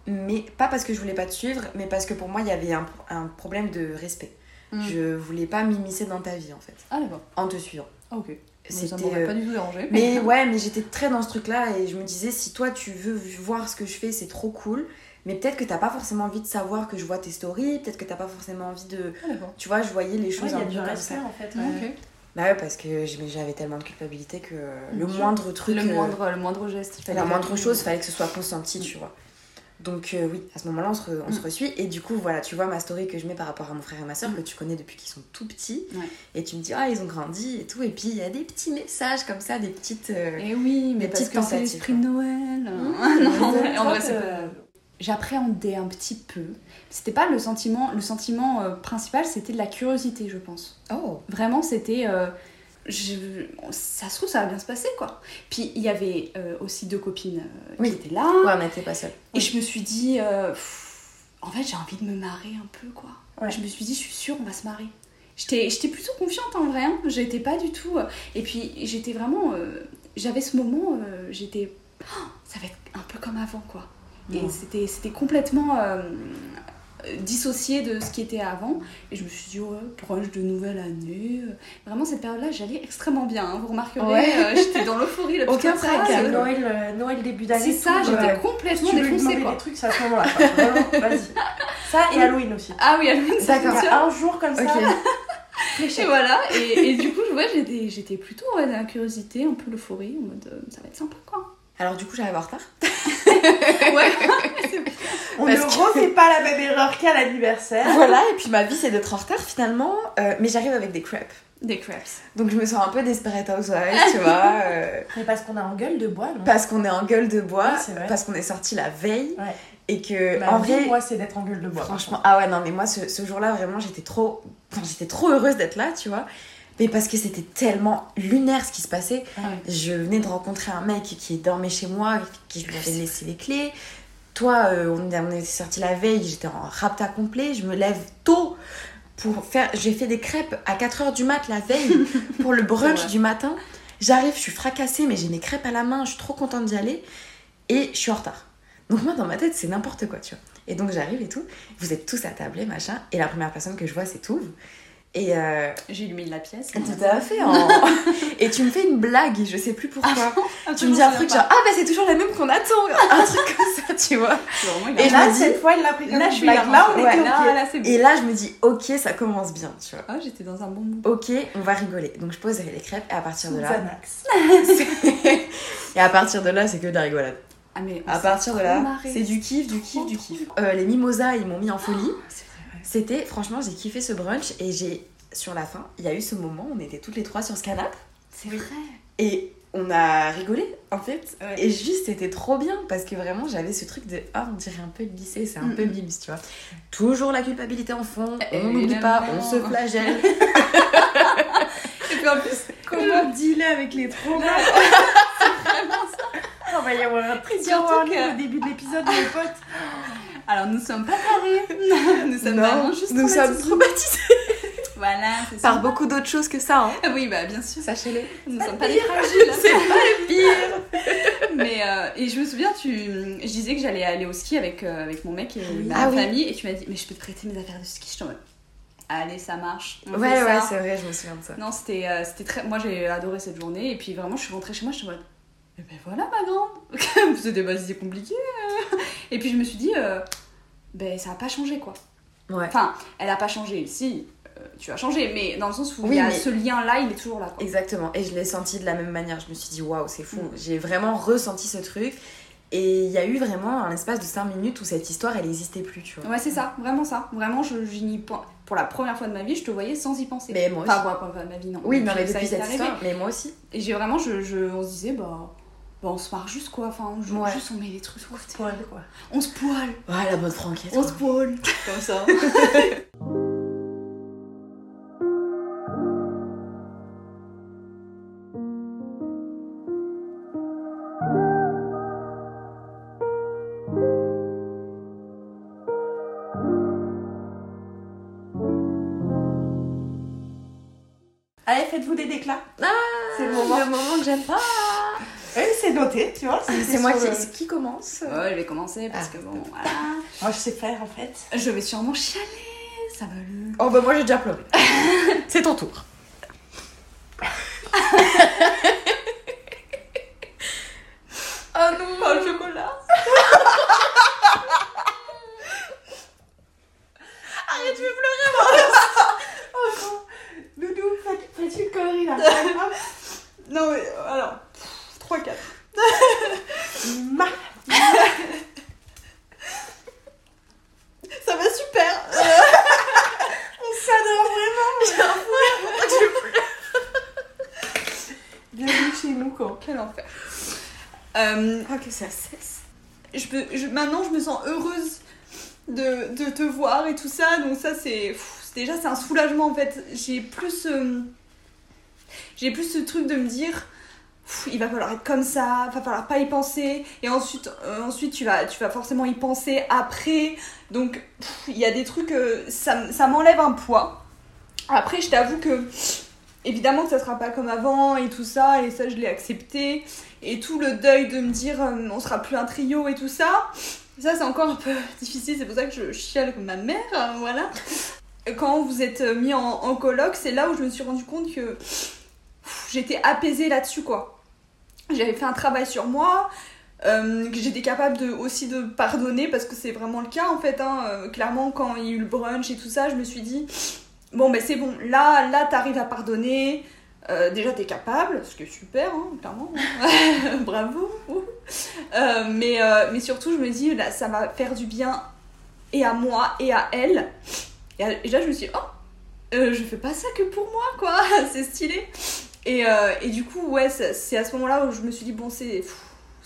Mais pas parce que je voulais pas te suivre, mais parce que pour moi, il y avait un, un problème de respect. Mm. Je voulais pas m'immiscer dans ta vie en fait, Ah, d'accord. en te suivant. Ah, ok. ça C'était. m'aurait euh, pas du tout dérangé. Mais ouais, mais j'étais très dans ce truc-là et je me disais si toi tu veux voir ce que je fais, c'est trop cool. Mais peut-être que t'as pas forcément envie de savoir que je vois tes stories, peut-être que t'as pas forcément envie de. Ah. Tu vois, je voyais les Ouais, choses il y a peu du comme respect ça. en fait. Ah, ouais. ok. Bah ouais, parce que j'avais tellement de culpabilité que le moindre truc. Le euh, moindre, le moindre geste. il la moindre chose, fallait que ce soit consenti, tu vois. Donc euh, oui, à ce moment-là, on, se, re- on se Mm. resuit. Et du coup, voilà, tu vois ma story que je mets par rapport à mon frère et ma soeur, Mm. que tu connais depuis qu'ils sont tout petits. Ouais. Et tu me dis, ah, ils ont grandi et tout. Et puis, il y a des petits messages comme ça, des petites... euh, Et oui, mais Des parce petites que c'est l'esprit de Noël. Mmh. non, en vrai, c'est pas... J'appréhendais un petit peu. C'était pas le sentiment, le sentiment euh, principal, c'était de la curiosité, je pense. Oh Vraiment, c'était. Je- ça se trouve, ça va bien se passer, quoi. Puis il y avait euh, aussi deux copines euh, Oui. qui étaient là. Ouais, on n'était pas seuls. Et je me suis dit, euh, pff, en fait, j'ai envie de me marrer un peu, quoi. Ouais. Je me suis dit, je suis sûre, on va se marrer. J'étais j'étais plutôt confiante en vrai, hein. j'étais pas du tout. Et puis j'étais vraiment. J'avais ce moment, j'étais. Oh, ça va être un peu comme avant, quoi. Et Ouais. c'était c'était complètement euh, euh, dissocié de ce qui était avant. Et je me suis dit, ouais, proche de nouvelle année. euh, Vraiment, cette période-là, j'allais extrêmement bien. hein. Vous remarquerez, Ouais. euh, j'étais dans l'euphorie. le Aucun phrase. C'est Noël, euh, Noël début d'année. C'est ça, j'étais ouais. complètement Tu défoncée, quoi. des trucs, c'est à ce moment-là. quoi. Vraiment, vas-y. Ça et Halloween aussi. Ah oui, Halloween, D'accord. A un jour comme ça. Ok. Et voilà, et, et du coup, ouais, j'étais, j'étais plutôt ouais, dans la curiosité, un peu l'euphorie, en mode euh, ça va être sympa quoi. Alors, du coup, j'arrive en retard. Ouais, On Parce ne que- refait pas la même erreur qu'à l'anniversaire. voilà, et puis ma vie, c'est d'être en retard finalement. Euh, mais j'arrive avec des crêpes. des crêpes. Donc, je me sens un peu Desperate Housewives, tu vois. euh, Mais parce qu'on a en gueule de bois, non? Parce qu'on est en gueule de bois, parce qu'on est sorti la veille. Ouais. Et que, en vie, vrai, moi, c'est d'être en gueule de bois. Franchement, ah ouais, non, mais moi, ce, ce jour-là, vraiment, j'étais trop. Enfin, j'étais trop heureuse d'être là, tu vois. Mais parce que c'était tellement lunaire ce qui se passait. Ah. Je venais de rencontrer un mec qui dormait chez moi, qui avais laissé les clés. Toi, euh, on, est- on est sorti la veille, j'étais en rapta complet. Je me lève tôt pour faire. J'ai fait des crêpes à 4h du mat la veille pour le brunch du matin. J'arrive, je suis fracassée, mais j'ai mes crêpes à la main, je suis trop contente d'y aller. Et je suis en retard. Donc moi, dans ma tête, c'est n'importe quoi, tu vois. Et donc j'arrive et tout. Vous êtes tous attablés, machin. Et la première personne que je vois, c'est Touve. Et euh, J'ai illuminé la pièce. tout à fait. en- et tu me fais une blague, je sais plus pourquoi. Ah, tu me dis un truc genre, ah bah c'est toujours la même qu'on attend. Un truc comme ça, tu vois. Et là, cette fois, il l'a pris comme là, une je suis blague. là, on ouais, était là, ok. là. Et là, je me dis, ok, ça commence bien, tu vois. Ah, j'étais dans un bon mood. Ok, on va rigoler. Donc je pose les crêpes et à partir de là. Et à partir de là, c'est que de la rigolade. Ah, mais À partir de là, c'est du kiff, du kiff, du kiff. Euh, les mimosas, ils m'ont mis en folie. C'était, franchement, j'ai kiffé ce brunch et j'ai, sur la fin, il y a eu ce moment, on était toutes les trois sur ce canapé C'est vrai. et on a rigolé en fait. Ouais. Et juste, c'était trop bien parce que vraiment, j'avais ce truc de, ah, on dirait un peu lycée, c'est un Mm, peu mm. mimes, tu vois. Toujours la culpabilité en fond, Et on n'oublie pas, on se flagelle. Et puis en plus, Comment dealer avec les traumas On va y avoir un trigger warning au début de l'épisode, mes potes. Alors nous sommes pas tarés. nous sommes non, vraiment juste nous sommes traumatisés. traumatisés Voilà, c'est par beaucoup d'autres choses que ça, hein. Ah Oui, bah bien sûr. Sachez-le. Nous sommes pas des fragiles. C'est pas le pire. Mais euh, et je me souviens, tu, je disais que j'allais aller au ski avec, euh, avec mon mec et ma Ah oui. famille, et tu m'as dit, mais je peux te prêter mes affaires de ski. Je t'en allez, ça marche. On Ouais, fait ouais, c'est vrai, je me souviens de ça. Non, c'était euh, c'était très. Moi, j'ai adoré cette journée, et puis vraiment, je suis rentrée chez moi, je suis en mode, eh ben voilà, ma grande. C'était pas si compliqué. euh. Et puis je me suis dit, euh, ben ça a pas changé quoi. Ouais. Enfin, elle a pas changé. Si, euh, tu as changé, mais dans le sens où Oui, il y a mais- ce lien-là, il est toujours là. Quoi. Exactement, et je l'ai senti de la même manière. Je me suis dit, waouh, c'est fou. Mm. J'ai vraiment ressenti ce truc. Et il y a eu vraiment un espace de 5 minutes où cette histoire, elle n'existait plus, tu vois. Ouais, c'est ça, vraiment ça. Vraiment, je, je n'y pen- pour la première fois de ma vie, je te voyais sans y penser. Mais moi aussi. Enfin, pour la première fois de ma vie, non. Oui, mais ça depuis cette histoire, mais moi aussi. Et j'ai vraiment, je, je, on se disait, bah, bah, on se marre juste quoi. Enfin, on, joue Ouais. juste on met les trucs. On se poil, quoi. On se poile. Ouais, la bonne franquette. On se poile. Comme ça. Allez, faites-vous des déclats. Ah, C'est le moment. le moment que j'aime pas. Oui, c'est noté, tu vois. C'est moi qui, le- qui commence. Ouais, je vais commencer parce Ah. que bon, voilà. Moi, je sais faire, en fait. Je vais sûrement chialer. Ça va le. Oh bah moi j'ai déjà pleuré. C'est ton tour. oh non, Pas le chocolat. arrête, je vais pleurer. Oh non Doudou, faites une connerie, là. Non, mais alors. 3-4. Ma... Ça va super. On s'adore vraiment. Bienvenue chez nous, quoi. Quel enfer. Euh, Oh que ça cesse. je peux, je- maintenant, je me sens heureuse de, de te voir et tout ça. Donc ça, c'est- Déjà, c'est un soulagement, en fait. J'ai plus... euh, J'ai plus ce truc de me dire il va falloir être comme ça, il va falloir pas y penser, et ensuite, euh, ensuite tu, vas, tu vas forcément y penser après. Donc, il y a des trucs, euh, ça, ça m'enlève un poids. Après, je t'avoue que, évidemment que ça sera pas comme avant et tout ça, et ça, je l'ai accepté. Et tout le deuil de me dire, euh, on sera plus un trio et tout ça, ça, c'est encore un peu difficile, c'est pour ça que je chiale comme ma mère, hein, voilà. Quand vous êtes mis en, en colloque, c'est là où je me suis rendu compte que j'étais apaisée là-dessus, quoi j'avais fait un travail sur moi, euh, que j'étais capable de, aussi de pardonner parce que c'est vraiment le cas en fait. Hein. Euh, clairement, quand il y a eu le brunch et tout ça, je me suis dit bon, ben c'est bon, là, là t'arrives à pardonner. Euh, déjà, t'es capable, ce qui est super, hein, clairement. Bravo. mais, mais surtout, je me dis là, ça va faire du bien et à moi et à elle. Et, là, je me suis dit oh, je fais pas ça que pour moi, quoi. c'est stylé. Et, euh, et, du coup, ouais, c'est à ce moment-là où je me suis dit, bon, c'est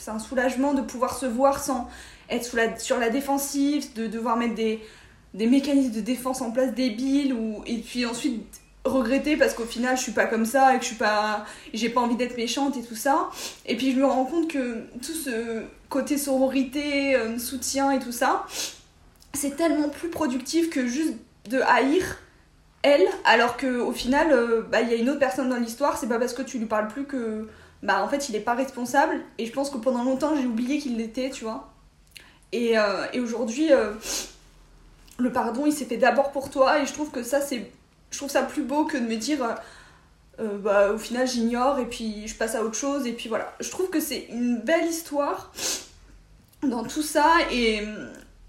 un soulagement de pouvoir se voir sans être sur la défensive, de devoir mettre des, des mécanismes de défense en place débiles, ou, et puis ensuite regretter parce qu'au final je suis pas comme ça et que je suis pas j'ai pas envie d'être méchante et tout ça. Et puis je me rends compte que tout ce côté sororité euh, soutien et tout ça c'est tellement plus productif que juste de haïr elle, alors qu'au final, euh, bah, il y a une autre personne dans l'histoire, c'est pas parce que tu lui parles plus que, bah, en fait, il est pas responsable. Et je pense que pendant longtemps, j'ai oublié qu'il l'était, tu vois. Et, euh, aujourd'hui, euh, le pardon, il s'est fait d'abord pour toi, et je trouve que ça, c'est. Je trouve ça plus beau que de me dire. bah, au final, j'ignore, et puis je passe à autre chose, et puis voilà. Je trouve que c'est une belle histoire dans tout ça, et,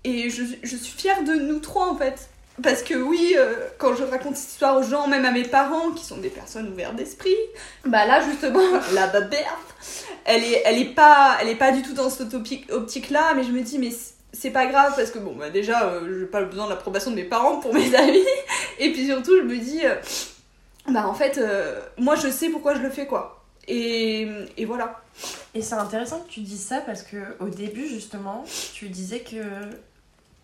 et je, je suis fière de nous trois, en fait parce que oui, euh, quand je raconte cette histoire aux gens, même à mes parents, qui sont des personnes ouvertes d'esprit, bah là justement, la babette, elle est, elle est pas, elle est pas du tout dans cette optique-là, mais je me dis, mais c'est pas grave parce que bon, bah déjà, euh, j'ai pas besoin de l'approbation de mes parents pour mes amis, et puis surtout, je me dis, euh, bah en fait, moi je sais pourquoi je le fais quoi. Et, et voilà. Et c'est intéressant que tu dises ça parce que au début justement, tu disais que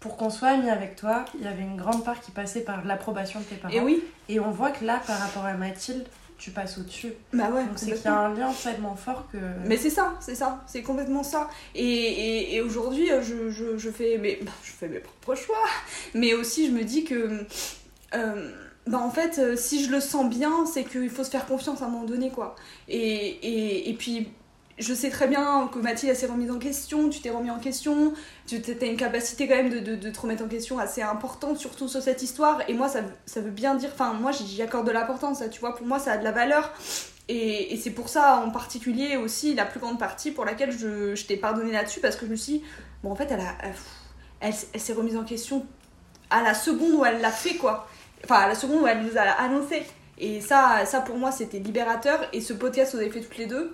pour qu'on soit amis avec toi, il y avait une grande part qui passait par l'approbation de tes parents. Et oui. Et on voit que là, par rapport à Mathilde, tu passes au-dessus. Bah ouais. Donc c'est qu'il y a un lien tellement fort que. Mais c'est ça, c'est ça, c'est complètement ça. Et, et, aujourd'hui, je, je, je, fais mes, bah, je fais mes propres choix, mais aussi je me dis que. Euh, bah en fait, euh, si je le sens bien, c'est qu'il faut se faire confiance à un moment donné, quoi. Et, et, et puis, je sais très bien que Mathilde s'est remise en question, tu t'es remis en question, tu as une capacité quand même de, de, te remettre en question assez importante, surtout sur cette histoire. Et moi, ça, ça veut bien dire, enfin, moi j'y accorde de l'importance, tu vois, pour moi ça a de la valeur. Et, et c'est pour ça en particulier aussi la plus grande partie pour laquelle je, je t'ai pardonné là-dessus, parce que je me suis bon, en fait, elle, a, elle, elle, s'est remise en question à la seconde où elle l'a fait, quoi. Enfin, à la seconde où elle nous a annoncé. Et ça, ça pour moi, c'était libérateur. Et ce podcast, vous avez fait toutes les deux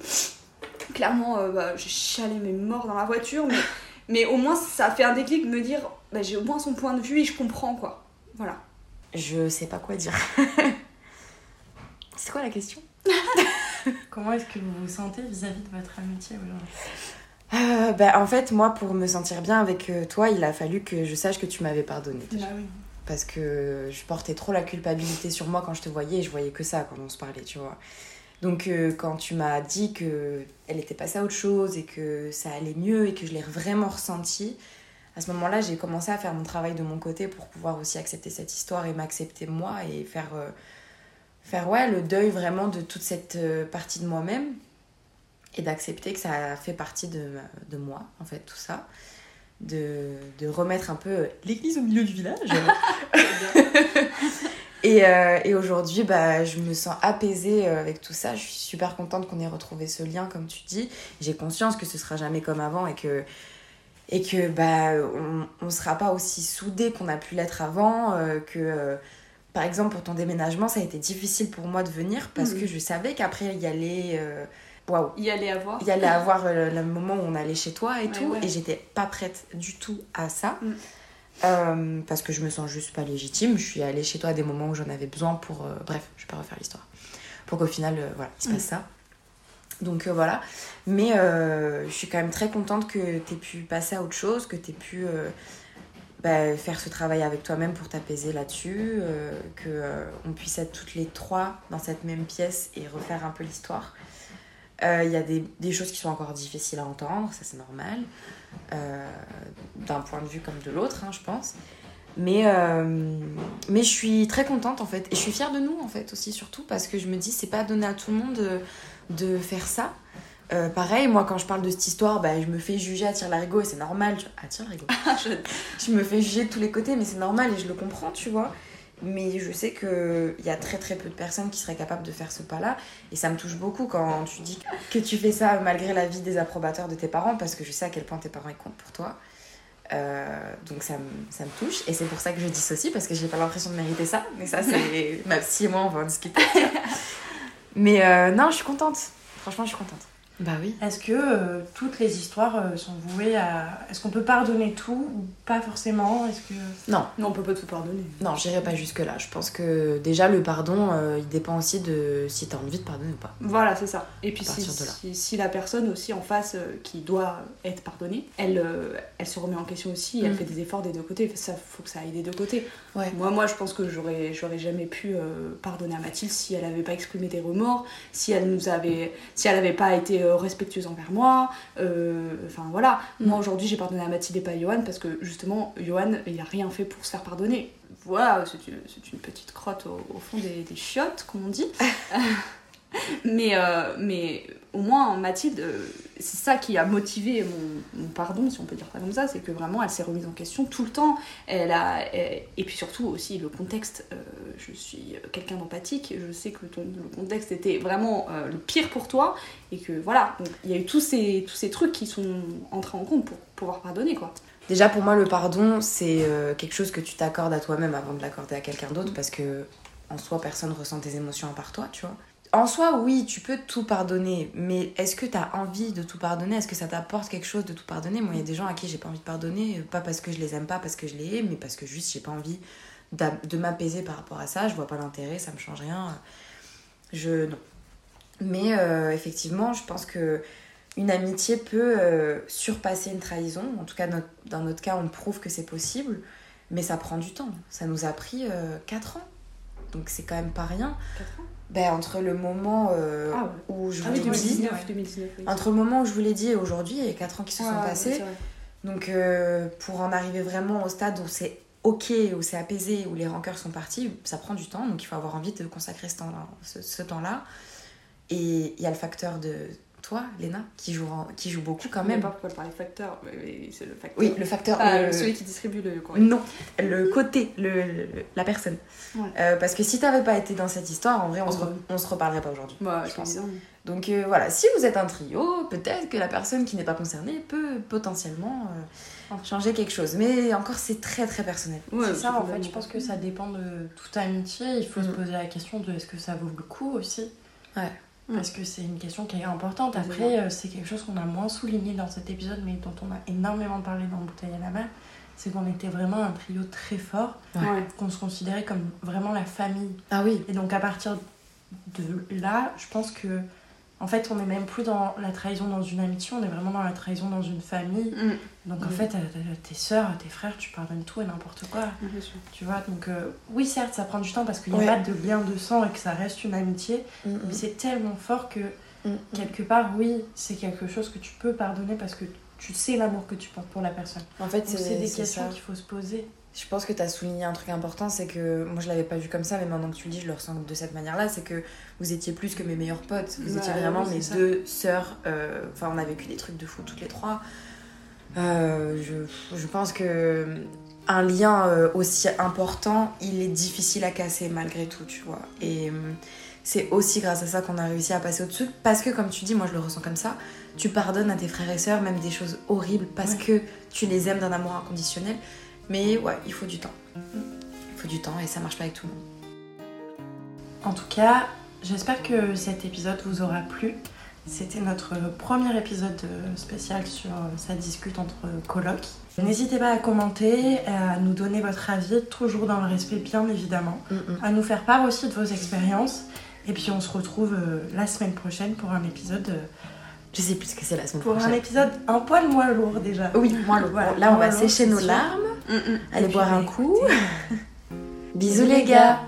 clairement, euh, bah, j'ai chialé mes morts dans la voiture, mais, mais au moins ça a fait un déclic de me dire, bah, j'ai au moins son point de vue et je comprends quoi. Voilà. Je sais pas quoi dire. C'est quoi la question? Comment est-ce que vous vous sentez vis-à-vis de votre amitié aujourd'hui? Euh, bah, En fait, moi, pour me sentir bien avec euh, toi, il a fallu que je sache que tu m'avais pardonné. Bah oui. Parce que je portais trop la culpabilité sur moi quand je te voyais et je voyais que ça quand on se parlait, tu vois. Donc euh, quand tu m'as dit que elle était passée à autre chose et que ça allait mieux et que je l'ai vraiment ressenti, à ce moment-là, j'ai commencé à faire mon travail de mon côté pour pouvoir aussi accepter cette histoire et m'accepter moi et faire euh, faire ouais, le deuil vraiment de toute cette euh, partie de moi-même et d'accepter que ça fait partie de, de moi, en fait, tout ça. De, de remettre un peu l'église au milieu du village. Et, euh, et aujourd'hui, bah, je me sens apaisée euh, avec tout ça. Je suis super contente qu'on ait retrouvé ce lien, comme tu dis. J'ai conscience que ce sera jamais comme avant et que, et que bah, on ne sera pas aussi soudés qu'on a pu l'être avant. Euh, que, par exemple, pour ton déménagement, ça a été difficile pour moi de venir parce mm. que je savais qu'après, il y allait. Waouh! Il y allait avoir. Il y allait avoir le, moment où on allait chez toi et tout. Et j'étais pas prête du tout à ça. Mm. Euh, parce que je me sens juste pas légitime. Je suis allée chez toi à des moments où j'en avais besoin pour. Euh, bref, je vais pas refaire l'histoire. Pour qu'au final, euh, voilà, il se passe mm. ça. Donc voilà. Mais je suis quand même très contente que tu aies pu passer à autre chose, que tu aies pu bah, faire ce travail avec toi-même pour t'apaiser là-dessus, que on puisse être toutes les trois dans cette même pièce et refaire un peu l'histoire. Il y a des, des choses qui sont encore difficiles à entendre, ça c'est normal, euh, d'un point de vue comme de l'autre, hein, je pense. Mais, euh, mais je suis très contente en fait, et je suis fière de nous en fait aussi, surtout parce que je me dis c'est pas donné à tout le monde de, de faire ça. Euh, pareil, moi quand je parle de cette histoire, bah, je me fais juger à tire larigot et c'est normal. À tire larigot. je me fais juger de tous les côtés, mais c'est normal et je le comprends, tu vois. Mais je sais qu'il y a très très peu de personnes qui seraient capables de faire ce pas-là. Et ça me touche beaucoup quand tu dis que tu fais ça malgré l'avis des approbateurs de tes parents, parce que je sais à quel point tes parents ils comptent pour toi. Euh, donc ça me, ça me touche. Et c'est pour ça que je dissocie, parce que j'ai pas l'impression de mériter ça. Mais ça, c'est ma psy et moi, on va en discuter. mais euh, non, je suis contente. Franchement, je suis contente. Bah oui. Est-ce que euh, toutes les histoires euh, sont vouées à. Est-ce qu'on peut pardonner tout ou pas forcément? Est-ce que. Non, Non, on peut pas tout pardonner. non, j'irai pas jusque-là. Je pense que déjà, le pardon, euh, il dépend aussi de si t'as envie de pardonner ou pas. Voilà, c'est ça. Et puis si, si, si la personne aussi en face euh, qui doit être pardonnée, elle, euh, elle se remet en question aussi, et elle Mm. fait des efforts des deux côtés. Ça, faut que ça aille des deux côtés. Ouais. Moi, moi, je pense que j'aurais, j'aurais jamais pu euh, pardonner à Mathilde si elle avait pas exprimé des remords, si elle nous avait, si elle avait pas été euh, respectueuse envers moi. euh, Enfin voilà. Mm. Moi aujourd'hui, j'ai pardonné à Mathilde et pas à Johan parce que justement, Johan, il a rien fait pour se faire pardonner. Voilà, c'est une, petite crotte au, au fond des, des chiottes, comme on dit. mais, euh, mais au moins, Mathilde, euh, c'est ça qui a motivé mon, pardon, si on peut dire ça comme ça, c'est que vraiment, elle s'est remise en question tout le temps. Elle a, et puis surtout aussi le contexte. euh, je suis quelqu'un d'empathique, je sais que le contexte était vraiment euh, le pire pour toi, et que voilà, il y a eu tous ces, tous ces trucs qui sont entrés en compte pour pouvoir pardonner, quoi. Déjà, pour moi, le pardon, c'est quelque chose que tu t'accordes à toi-même avant de l'accorder à quelqu'un d'autre parce que, en soi, personne ressent tes émotions à part toi, tu vois. En soi, oui, tu peux tout pardonner, mais est-ce que tu as envie de tout pardonner? Est-ce que ça t'apporte quelque chose de tout pardonner? Moi, il y a des gens à qui j'ai pas envie de pardonner, euh, pas parce que je les aime pas, parce que je les hais, mais parce que juste j'ai pas envie de m'apaiser par rapport à ça. Je vois pas l'intérêt, ça me change rien. Je. Non. Mais euh, effectivement, je pense que une amitié peut euh, surpasser une trahison. En tout cas, dans notre cas, on prouve que c'est possible, mais ça prend du temps. Ça nous a pris 4 ans. Donc c'est quand même pas rien. 4 ans? Ben, entre le moment euh, Ah ouais. où je Ah vous oui, l'ai dit, 2019, 2019. oui. entre le moment où je vous l'ai dit et aujourd'hui, il y a 4 ans qui se Ouais, sont ouais, passés. Donc euh, pour en arriver vraiment au stade où c'est ok, où c'est apaisé, où les rancœurs sont partis, ça prend du temps. Donc il faut avoir envie de consacrer ce temps-là. Ce, ce temps-là. Et il y a le facteur de toi, Léna, qui joue, en- qui joue beaucoup quand Je sais même. pas pourquoi je parlais facteur, mais- mais c'est le facteur. Oui, le facteur. Ah, le- celui qui distribue le courrier. Non, le côté, le, le- la personne. Ouais. Euh, parce que si t'avais pas été dans cette histoire, en vrai, on, Oh, se, re- ouais. on se reparlerait pas aujourd'hui. Bah, je pense. Donc euh, voilà, si vous êtes un trio, peut-être que la personne qui n'est pas concernée peut potentiellement euh, changer quelque chose. Mais encore, c'est très très personnel. Ouais, c'est ça en fait, je pense que ça dépend de toute amitié. Il faut se Mm. poser la question de est-ce que ça vaut le coup aussi Ouais. Parce que c'est une question qui est importante. Après, euh, c'est quelque chose qu'on a moins souligné dans cet épisode, mais dont on a énormément parlé dans Bouteille à la mer. C'est qu'on était vraiment un trio très fort. Ouais. qu'on se considérait comme vraiment la famille. Ah oui, Et donc à partir de là, je pense que en fait, on n'est même plus dans la trahison dans une amitié, on est vraiment dans la trahison dans une famille. Mm. Donc en Mhm. fait, euh, tes soeurs, tes frères, tu pardonnes tout et n'importe quoi. Sûr. Tu vois, donc euh, oui, certes, ça prend du temps parce qu'il n'y Ouais. a pas de lien de sang et que ça reste une amitié, Mm, mais c'est tellement fort que mm, mm. quelque part, oui, c'est quelque chose que tu peux pardonner parce que tu sais l'amour que tu portes pour la personne. En fait, c'est des questions qu'il faut se poser. Je pense que tu as souligné un truc important, c'est que moi je l'avais pas vu comme ça, mais maintenant que tu le dis, je le ressens de cette manière-là, c'est que vous étiez plus que mes meilleurs potes, vous Ouais, étiez vraiment oui, mes ça. deux sœurs, euh, enfin on a vécu des trucs de fou toutes les trois. Euh, je, je pense que un lien euh, aussi important, il est difficile à casser malgré tout, tu vois. Et c'est aussi grâce à ça qu'on a réussi à passer au-dessus, parce que comme tu dis, moi je le ressens comme ça, tu pardonnes à tes frères et sœurs même des choses horribles parce Ouais. que tu les aimes d'un amour inconditionnel. Mais ouais, il faut du temps. Il faut du temps et ça marche pas avec tout le monde. En tout cas, j'espère que cet épisode vous aura plu. C'était notre premier épisode euh, spécial sur euh, Ça discute entre colocs. N'hésitez pas à commenter, à nous donner votre avis, toujours dans le respect bien évidemment, à nous faire part aussi de vos expériences. Et puis on se retrouve euh, la semaine prochaine pour un épisode, Je sais plus ce que c'est la semaine pour un épisode un poil moins lourd déjà. Oui, moi le Voilà, Là, on va moins lourd, sécher nos sûr. larmes. Allez boire un coup. Bisous les gars.